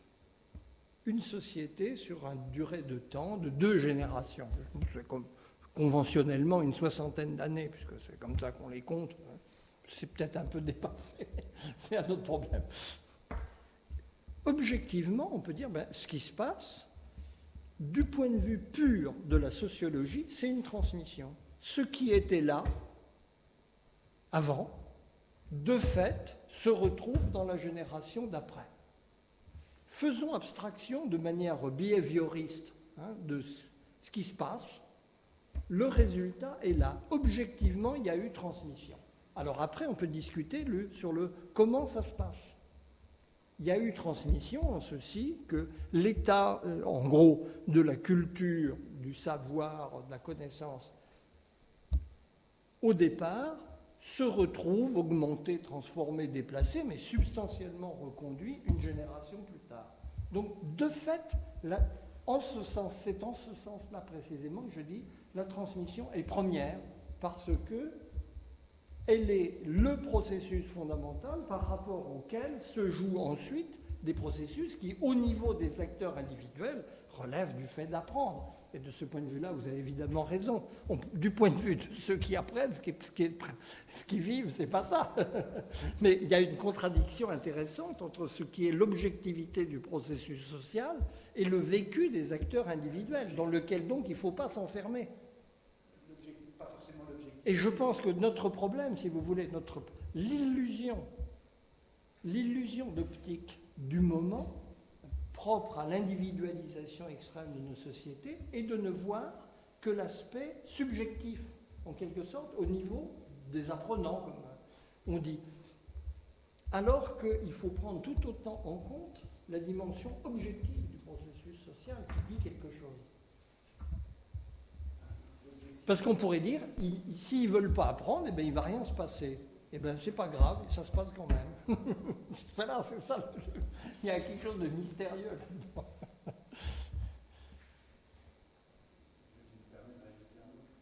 Une société sur une durée de temps de deux générations. C'est comme conventionnellement une soixantaine d'années, puisque c'est comme ça qu'on les compte. C'est peut-être un peu dépassé, c'est un autre problème. Objectivement, on peut dire ben, ce qui se passe, du point de vue pur de la sociologie, c'est une transmission. Ce qui était là avant, de fait, se retrouve dans la génération d'après. Faisons abstraction de manière behavioriste hein, de ce qui se passe. Le résultat est là. Objectivement, il y a eu transmission. Alors après, on peut discuter sur le comment ça se passe. Il y a eu transmission en ceci que l'état, euh, en gros, de la culture, du savoir, de la connaissance, au départ, se retrouve augmenté, transformé, déplacé, mais substantiellement reconduit une génération plus tard. Donc, de fait, la- en ce sens, c'est en ce sens-là précisément que je dis la transmission est première parce que elle est le processus fondamental par rapport auquel se jouent ensuite des processus qui, au niveau des acteurs individuels, relèvent du fait d'apprendre. Et de ce point de vue-là, vous avez évidemment raison. On- du point de vue de ceux qui apprennent, ce qui, ce qui, ce qui vivent, c'est pas ça. Mais il y a une contradiction intéressante entre ce qui est l'objectivité du processus social et le vécu des acteurs individuels, dans lequel donc il ne faut pas s'enfermer. Et je pense que notre problème, si vous voulez, notre l'illusion, l'illusion d'optique du moment propre à l'individualisation extrême de nos sociétés est de ne voir que l'aspect subjectif, en quelque sorte, au niveau des apprenants, comme on dit. Alors qu'il faut prendre tout autant en compte la dimension objective du processus social qui dit quelque chose. Parce qu'on pourrait dire, ils- s'ils ne veulent pas apprendre, eh bien, il ne va rien se passer. Eh bien, c'est pas grave, ça se passe quand même. voilà, c'est ça. le- Il y a quelque chose de mystérieux là-dedans.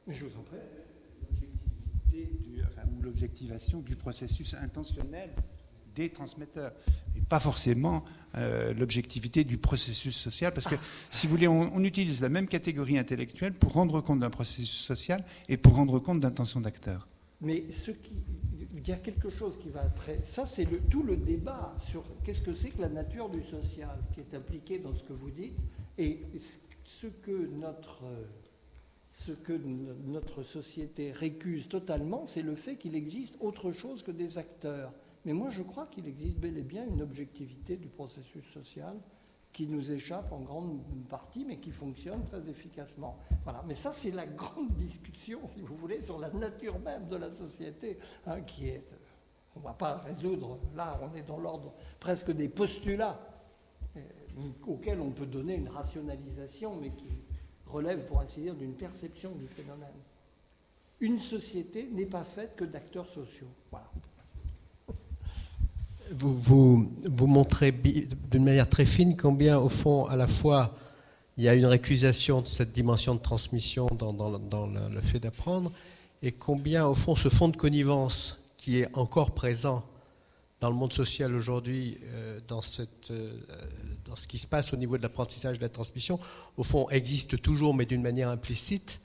Je vous en prie. L'objectivation du processus intentionnel des transmetteurs, et pas forcément euh, l'objectivité du processus social, parce que si vous voulez, on, on utilise la même catégorie intellectuelle pour rendre compte d'un processus social et pour rendre compte d'intention d'acteur. Mais ce qui, il y a quelque chose qui va très. Ça, c'est tout le débat sur qu'est-ce que c'est que la nature du social qui est impliqué dans ce que vous dites et ce que notre, ce que no- notre société récuse totalement, c'est le fait qu'il existe autre chose que des acteurs. Mais moi, je crois qu'il existe bel et bien une objectivité du processus social qui nous échappe en grande partie, mais qui fonctionne très efficacement. Voilà. Mais ça, c'est la grande discussion, si vous voulez, sur la nature même de la société, hein, qui est on ne va pas résoudre, là on est dans l'ordre presque des postulats euh, auxquels on peut donner une rationalisation, mais qui relève, pour ainsi dire, d'une perception du phénomène. Une société n'est pas faite que d'acteurs sociaux. Voilà. Vous, vous, montrez d'une manière très fine combien, au fond, à la fois, il y a une récusation de cette dimension de transmission dans, le, fait d'apprendre, et combien, au fond, ce fond de connivence qui est encore présent dans le monde social aujourd'hui, euh, dans, euh, dans ce qui se passe au niveau de l'apprentissage de la transmission, au fond, existe toujours, mais d'une manière implicite,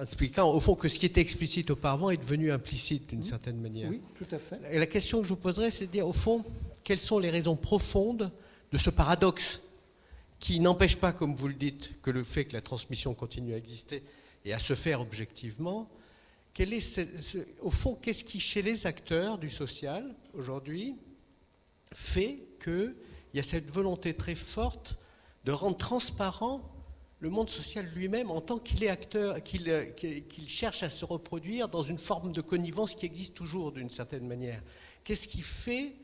expliquant au fond que ce qui était explicite auparavant est devenu implicite d'une certaine manière. Oui, tout à fait. Et la question que je vous poserai, c'est de dire, au fond, quelles sont les raisons profondes de ce paradoxe qui n'empêche pas, comme vous le dites, que le fait que la transmission continue à exister et à se faire objectivement, quel est au fond, qu'est-ce qui, chez les acteurs du social, aujourd'hui, fait qu'il y a cette volonté très forte de rendre transparent le monde social lui-même en tant qu'il est acteur, qu'il cherche à se reproduire dans une forme de connivence qui existe toujours d'une certaine manière. Qu'est-ce qui fait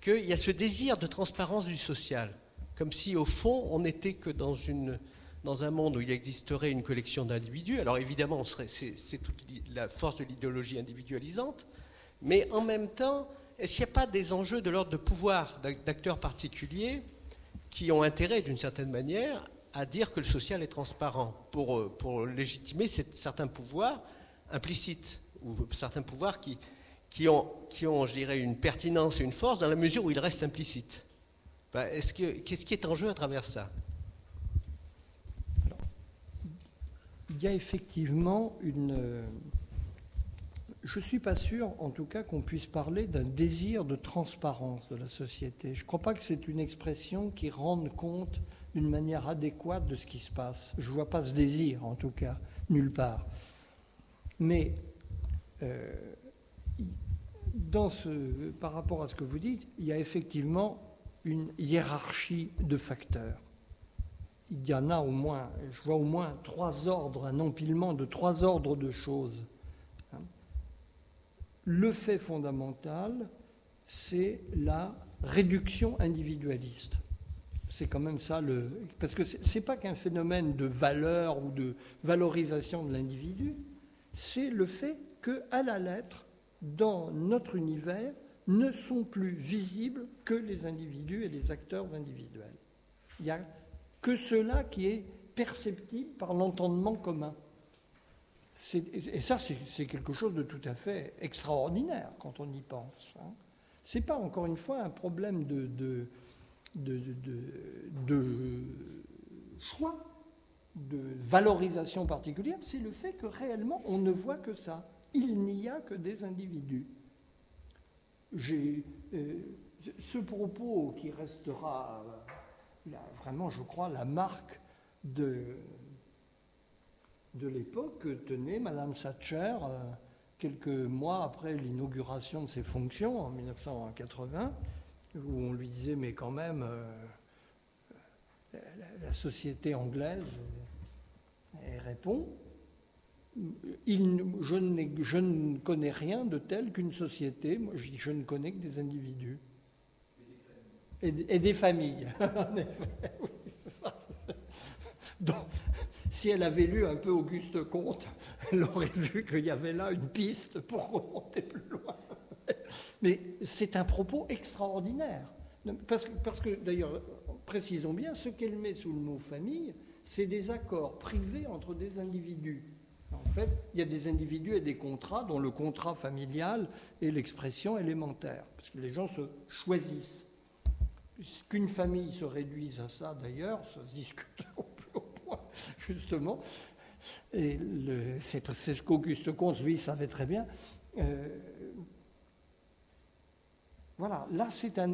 qu'il y a ce désir de transparence du social? Comme si au fond on n'était que dans, une, dans un monde où il existerait une collection d'individus. Alors évidemment, c'est toute la force de l'idéologie individualisante, mais en même temps, est-ce qu'il n'y a pas des enjeux de l'ordre de pouvoir d'acteurs particuliers qui ont intérêt, d'une certaine manière, à dire que le social est transparent pour, euh, pour légitimer certains pouvoirs implicites ou certains pouvoirs qui, qui, ont, qui ont, je dirais, une pertinence et une force dans la mesure où ils restent implicites bah, qu'est-ce qui est en jeu à travers ça? Il y a effectivement une. Je ne suis pas sûr, en tout cas, qu'on puisse parler d'un désir de transparence de la société. Je ne crois pas que c'est une expression qui rende compte d'une manière adéquate de ce qui se passe. Je ne vois pas ce désir, en tout cas, nulle part. Mais euh, dans ce, par rapport à ce que vous dites, il y a effectivement une hiérarchie de facteurs. Il y en a au moins, je vois au moins trois ordres, un empilement de trois ordres de choses. Hein. Le fait fondamental, c'est la réduction individualiste. C'est quand même ça le. Parce que ce n'est pas qu'un phénomène de valeur ou de valorisation de l'individu, c'est le fait qu'à la lettre, dans notre univers, ne sont plus visibles que les individus et les acteurs individuels. Il n'y a que cela qui est perceptible par l'entendement commun. Et ça, c'est quelque chose de tout à fait extraordinaire quand on y pense. Hein. Ce n'est pas, encore une fois, un problème de, de, de, choix, de valorisation particulière, c'est le fait que réellement, on ne voit que ça. Il n'y a que des individus j'ai euh, ce propos qui restera euh, vraiment, je crois, la marque de, de l'époque que tenait Madame Thatcher euh, quelques mois après l'inauguration de ses fonctions en 1980, où on lui disait mais quand même la, société anglaise, elle répond je, ne connais rien de tel qu'une société, moi je, je ne connais que des individus. Et, des familles, en effet. Donc, si elle avait lu un peu Auguste Comte, elle aurait vu qu'il y avait là une piste pour remonter plus loin. Mais c'est un propos extraordinaire. Parce, que, d'ailleurs, précisons bien, ce qu'elle met sous le mot famille, c'est des accords privés entre des individus en fait, il y a des individus et des contrats dont le contrat familial est l'expression élémentaire, parce que les gens se choisissent. Qu'une famille se réduise à ça, d'ailleurs, ça se discute au plus haut point, justement. Et c'est ce qu'Auguste Comte, lui, savait très bien. Euh, voilà, là, c'est un,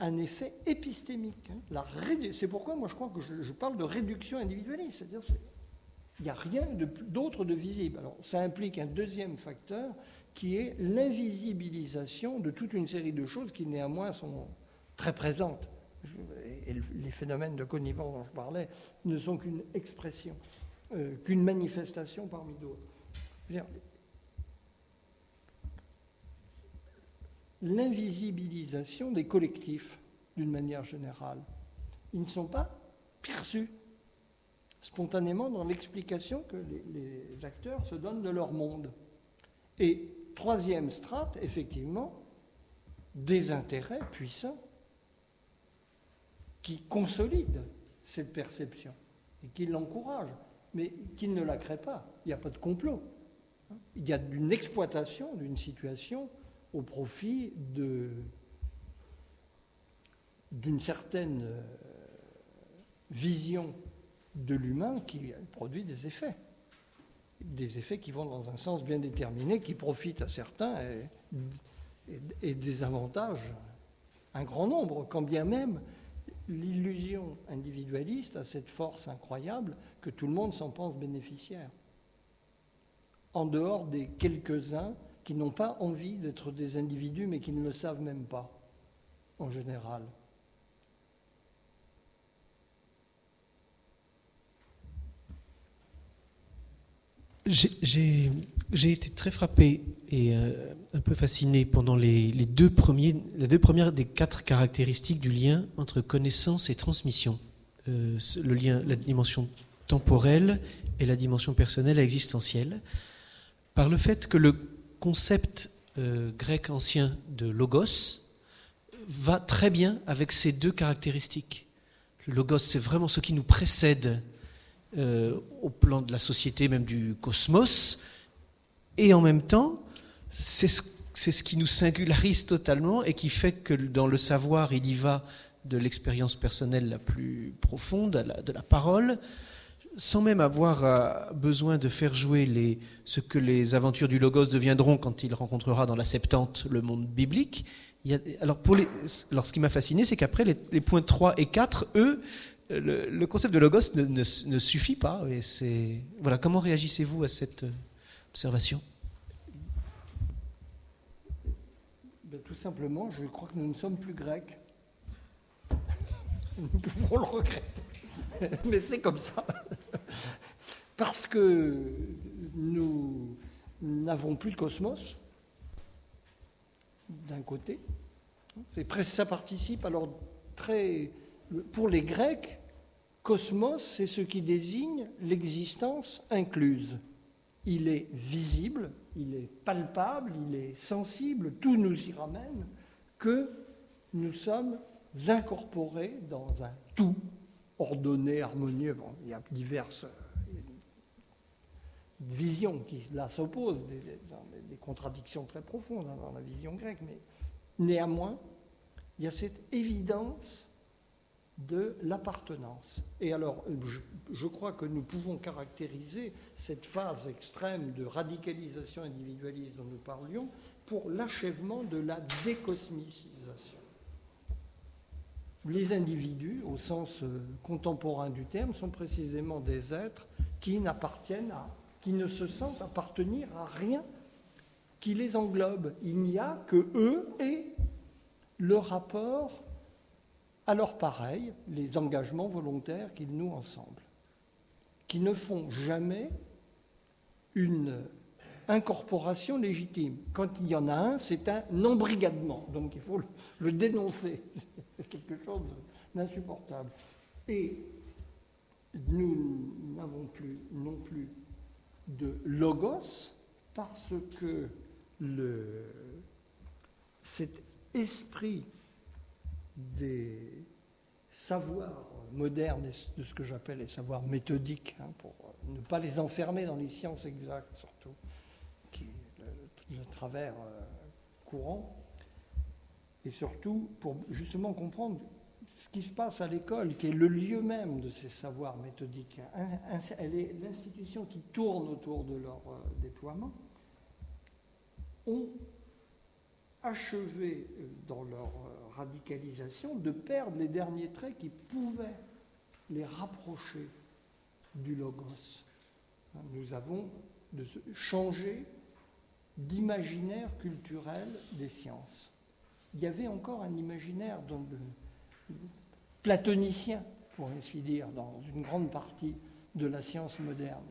un, effet épistémique. Hein. C'est pourquoi, moi, je crois que je, parle de réduction individualiste. C'est-à-dire, il n'y a rien d'autre de, visible. Alors, ça implique un deuxième facteur qui est l'invisibilisation de toute une série de choses qui néanmoins sont très présentes. Et les phénomènes de connivence dont je parlais ne sont qu'une expression, euh, qu'une manifestation parmi d'autres. L'invisibilisation des collectifs d'une manière générale. Ils ne sont pas perçus spontanément dans l'explication que les, acteurs se donnent de leur monde. Et troisième strate, effectivement, des intérêts puissants qui consolident cette perception et qui l'encouragent, mais qui ne la créent pas. Il n'y a pas de complot. Il y a une exploitation d'une situation au profit d'une certaine euh, vision de l'humain qui produit des effets. Des effets qui vont dans un sens bien déterminé, qui profitent à certains et, et, des avantages un grand nombre, quand bien même l'illusion individualiste a cette force incroyable que tout le monde s'en pense bénéficiaire. En dehors des quelques-uns qui n'ont pas envie d'être des individus mais qui ne le savent même pas, en général. J'ai été très frappé et euh, un peu fasciné pendant les, deux premiers, les deux premières des quatre caractéristiques du lien entre connaissance et transmission. Euh, le lien, la dimension temporelle et la dimension personnelle et existentielle, par le fait que le concept euh, grec ancien de logos va très bien avec ces deux caractéristiques. Le logos, c'est vraiment ce qui nous précède euh, au plan de la société, même du cosmos, et en même temps, c'est ce, qui nous singularise totalement et qui fait que dans le savoir, il y va de l'expérience personnelle la plus profonde, de la parole, sans même avoir euh, besoin de faire jouer ce que les aventures du Logos deviendront quand il rencontrera dans la Septante le monde biblique. alors, pour ce qui m'a fasciné, c'est qu'après, les, les, points 3 et 4, eux, le, concept de logos ne, suffit pas. Et c'est voilà. Comment réagissez-vous à cette euh, observation? Ben, Tout simplement, je crois que nous ne sommes plus grecs. Nous pouvons le regretter, mais c'est comme ça. Parce que nous n'avons plus de cosmos, d'un côté. Ça participe alors très pour les Grecs, cosmos, c'est ce qui désigne l'existence incluse. Il est visible, il est palpable, il est sensible, tout nous y ramène que nous sommes incorporés dans un tout ordonné, harmonieux. il y a diverses visions qui s'opposent, des, des, contradictions très profondes dans la vision grecque, mais néanmoins, il y a cette évidence de l'appartenance. Et alors, je, crois que nous pouvons caractériser cette phase extrême de radicalisation individualiste dont nous parlions pour l'achèvement de la décosmicisation. Les individus, au sens euh, contemporain du terme, sont précisément des êtres qui n'appartiennent à, qui ne se sentent appartenir à rien qui les englobe. Il n'y a que eux et le rapport alors pareil, les engagements volontaires qu'ils nouent ensemble, qui ne font jamais une incorporation légitime. Quand il y en a un, c'est un embrigadement, donc il faut le, dénoncer. C'est quelque chose d'insupportable. Et nous n'avons plus non plus de logos parce que le, cet esprit des savoirs modernes, de ce que j'appelle les savoirs méthodiques, hein, pour ne pas les enfermer dans les sciences exactes surtout, qui est le, travers euh, courant, et surtout pour justement comprendre ce qui se passe à l'école, qui est le lieu même de ces savoirs méthodiques. Elle est l'institution qui tourne autour de leur euh, déploiement. ont achevé euh, dans leur euh, radicalisation de perdre les derniers traits qui pouvaient les rapprocher du logos. Nous avons changé d'imaginaire culturel des sciences. Il y avait encore un imaginaire platonicien, pour ainsi dire, dans une grande partie de la science moderne.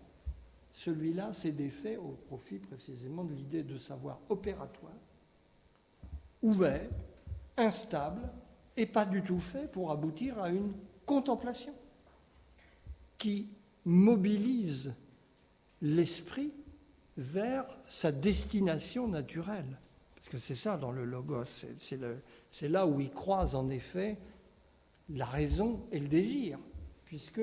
Celui-là s'est défait au profit précisément de l'idée de savoir opératoire ouvert, instable, et pas du tout fait pour aboutir à une contemplation qui mobilise l'esprit vers sa destination naturelle. Parce que c'est ça dans le logos, c'est là où il croise en effet la raison et le désir, puisque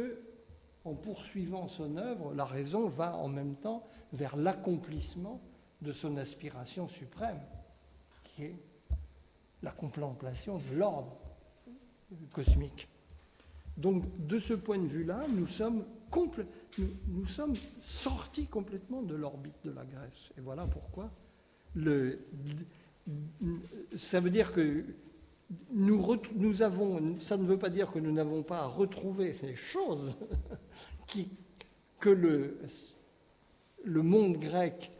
en poursuivant son œuvre, la raison va en même temps vers l'accomplissement de son aspiration suprême, qui est la contemplation de l'ordre cosmique. Donc, de ce point de vue-là, nous sommes, nous, sommes sortis complètement de l'orbite de la Grèce. Et voilà pourquoi. Le, ça veut dire que nous, avons, ça ne veut pas dire que nous n'avons pas retrouvé ces choses que le monde grec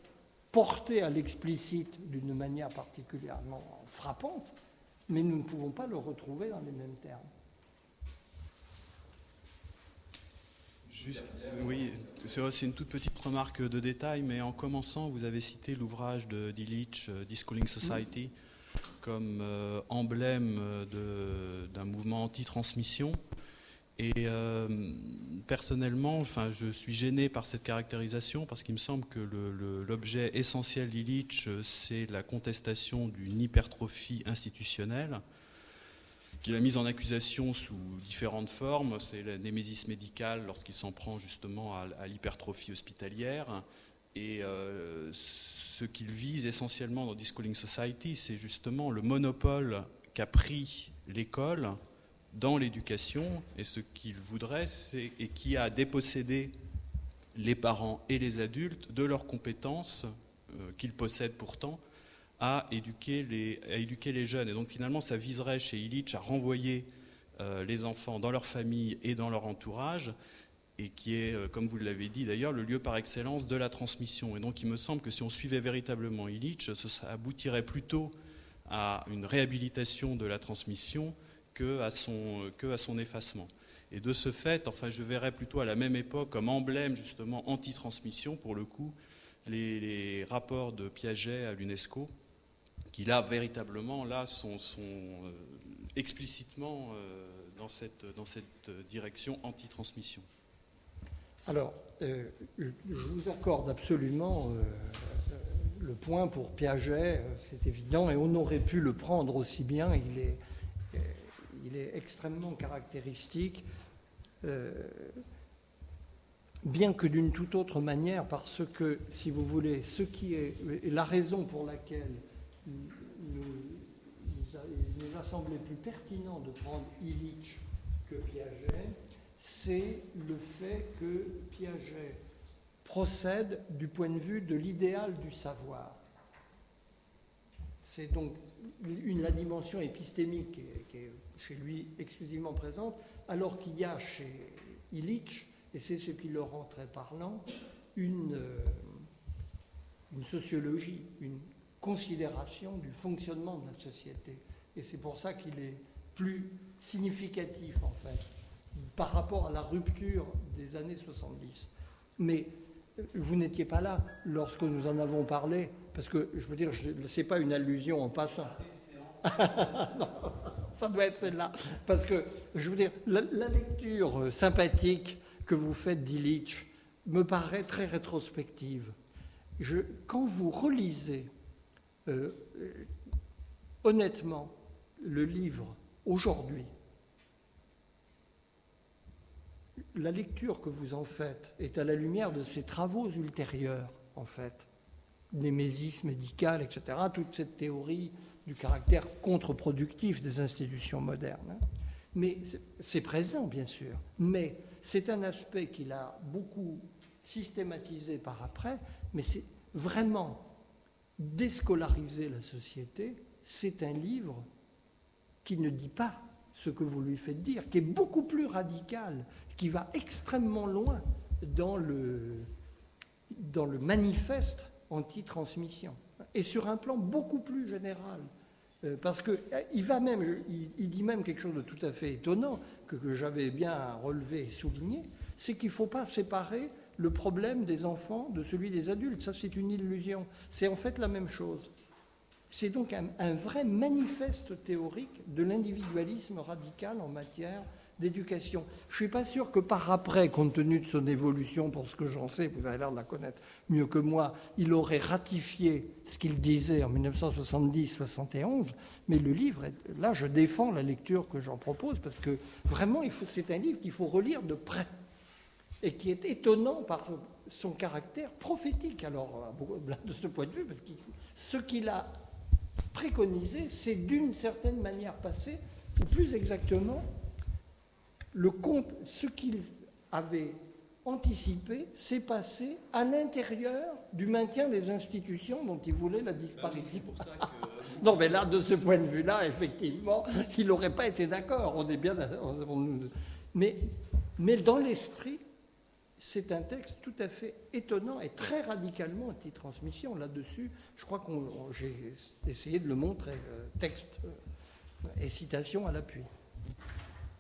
portait à l'explicite d'une manière particulièrement frappante, mais nous ne pouvons pas le retrouver dans les mêmes termes. Oui, c'est une toute petite remarque de détail, mais en commençant, vous avez cité l'ouvrage de Dilic, euh, Discooling Society, comme euh, emblème d'un mouvement anti-transmission. Et euh, personnellement, enfin, je suis gêné par cette caractérisation parce qu'il me semble que l'objet essentiel d'Illich, c'est la contestation d'une hypertrophie institutionnelle qu'il a mise en accusation sous différentes formes. C'est la némésis médicale lorsqu'il s'en prend justement à, l'hypertrophie hospitalière. Et euh, ce qu'il vise essentiellement dans Discalling Society, c'est justement le monopole qu'a pris l'école dans l'éducation. Et ce qu'il voudrait, c'est, et qui a dépossédé les parents et les adultes de leurs compétences euh, qu'ils possèdent pourtant à éduquer, les, jeunes. Et donc finalement, ça viserait chez Illich à renvoyer euh, les enfants dans leur famille et dans leur entourage, et qui est, euh, comme vous l'avez dit d'ailleurs, le lieu par excellence de la transmission. Et donc il me semble que si on suivait véritablement Illich, ça aboutirait plutôt à une réhabilitation de la transmission que à son, effacement. Et de ce fait, enfin, je verrais plutôt à la même époque comme emblème justement anti-transmission, pour le coup, les rapports de Piaget à l'UNESCO, qui là véritablement là sont, euh, explicitement euh, dans, cette, dans cette direction anti-transmission. Alors, euh, je vous accorde absolument le point pour Piaget, c'est évident, et on aurait pu le prendre aussi bien, il est, il est extrêmement caractéristique, bien que d'une toute autre manière, parce que, si vous voulez, ce qui est la raison pour laquelle il nous a semblé plus pertinent de prendre Illich que Piaget, c'est le fait que Piaget procède du point de vue de l'idéal du savoir. C'est donc une, la dimension épistémique qui est, chez lui exclusivement présente, alors qu'il y a chez Illich, et c'est ce qui le rend très parlant, une, euh, une sociologie, une considération du fonctionnement de la société. Et c'est pour ça qu'il est plus significatif, en fait, par rapport à la rupture des années 70. Mais euh, vous n'étiez pas là lorsque nous en avons parlé, parce que, je veux dire, ce n'est pas une allusion en passant. ça doit être celle-là. Parce que, je veux dire, la, lecture euh, sympathique que vous faites d'Illich me paraît très rétrospective. Quand vous relisez euh, honnêtement, le livre, aujourd'hui, la lecture que vous en faites est à la lumière de ces travaux ultérieurs, en fait, némésis médicale, etc., toute cette théorie du caractère contre-productif des institutions modernes. Hein. Mais c'est présent, bien sûr, mais c'est un aspect qu'il a beaucoup systématisé par après, mais c'est vraiment Déscolariser la société, c'est un livre qui ne dit pas ce que vous lui faites dire, qui est beaucoup plus radical, qui va extrêmement loin dans le, manifeste anti-transmission, et sur un plan beaucoup plus général. Euh, parce qu'il euh, va même, il, dit même quelque chose de tout à fait étonnant, que, que j'avais bien relevé et souligné, c'est qu'il ne faut pas séparer le problème des enfants de celui des adultes. Ça, c'est une illusion. C'est en fait la même chose. C'est donc un, vrai manifeste théorique de l'individualisme radical en matière d'éducation. Je ne suis pas sûr que par après, compte tenu de son évolution, pour ce que j'en sais, vous avez l'air de la connaître mieux que moi, il aurait ratifié ce qu'il disait en 1970-71, mais le livre, là je défends la lecture que j'en propose, parce que vraiment c'est un livre qu'il faut relire de près, et qui est étonnant par son caractère prophétique, alors de ce point de vue, parce que ce qu'il a préconisé, c'est d'une certaine manière passé, ou plus exactement, le compte, ce qu'il avait anticipé s'est passé à l'intérieur du maintien des institutions dont il voulait la disparition. non, mais là, de ce point de vue-là, effectivement, il n'aurait pas été d'accord. On est bien. mais, mais dans l'esprit, c'est un texte tout à fait étonnant et très radicalement anti-transmission. Là-dessus, je crois que j'ai essayé de le montrer, euh, texte euh, et citation à l'appui.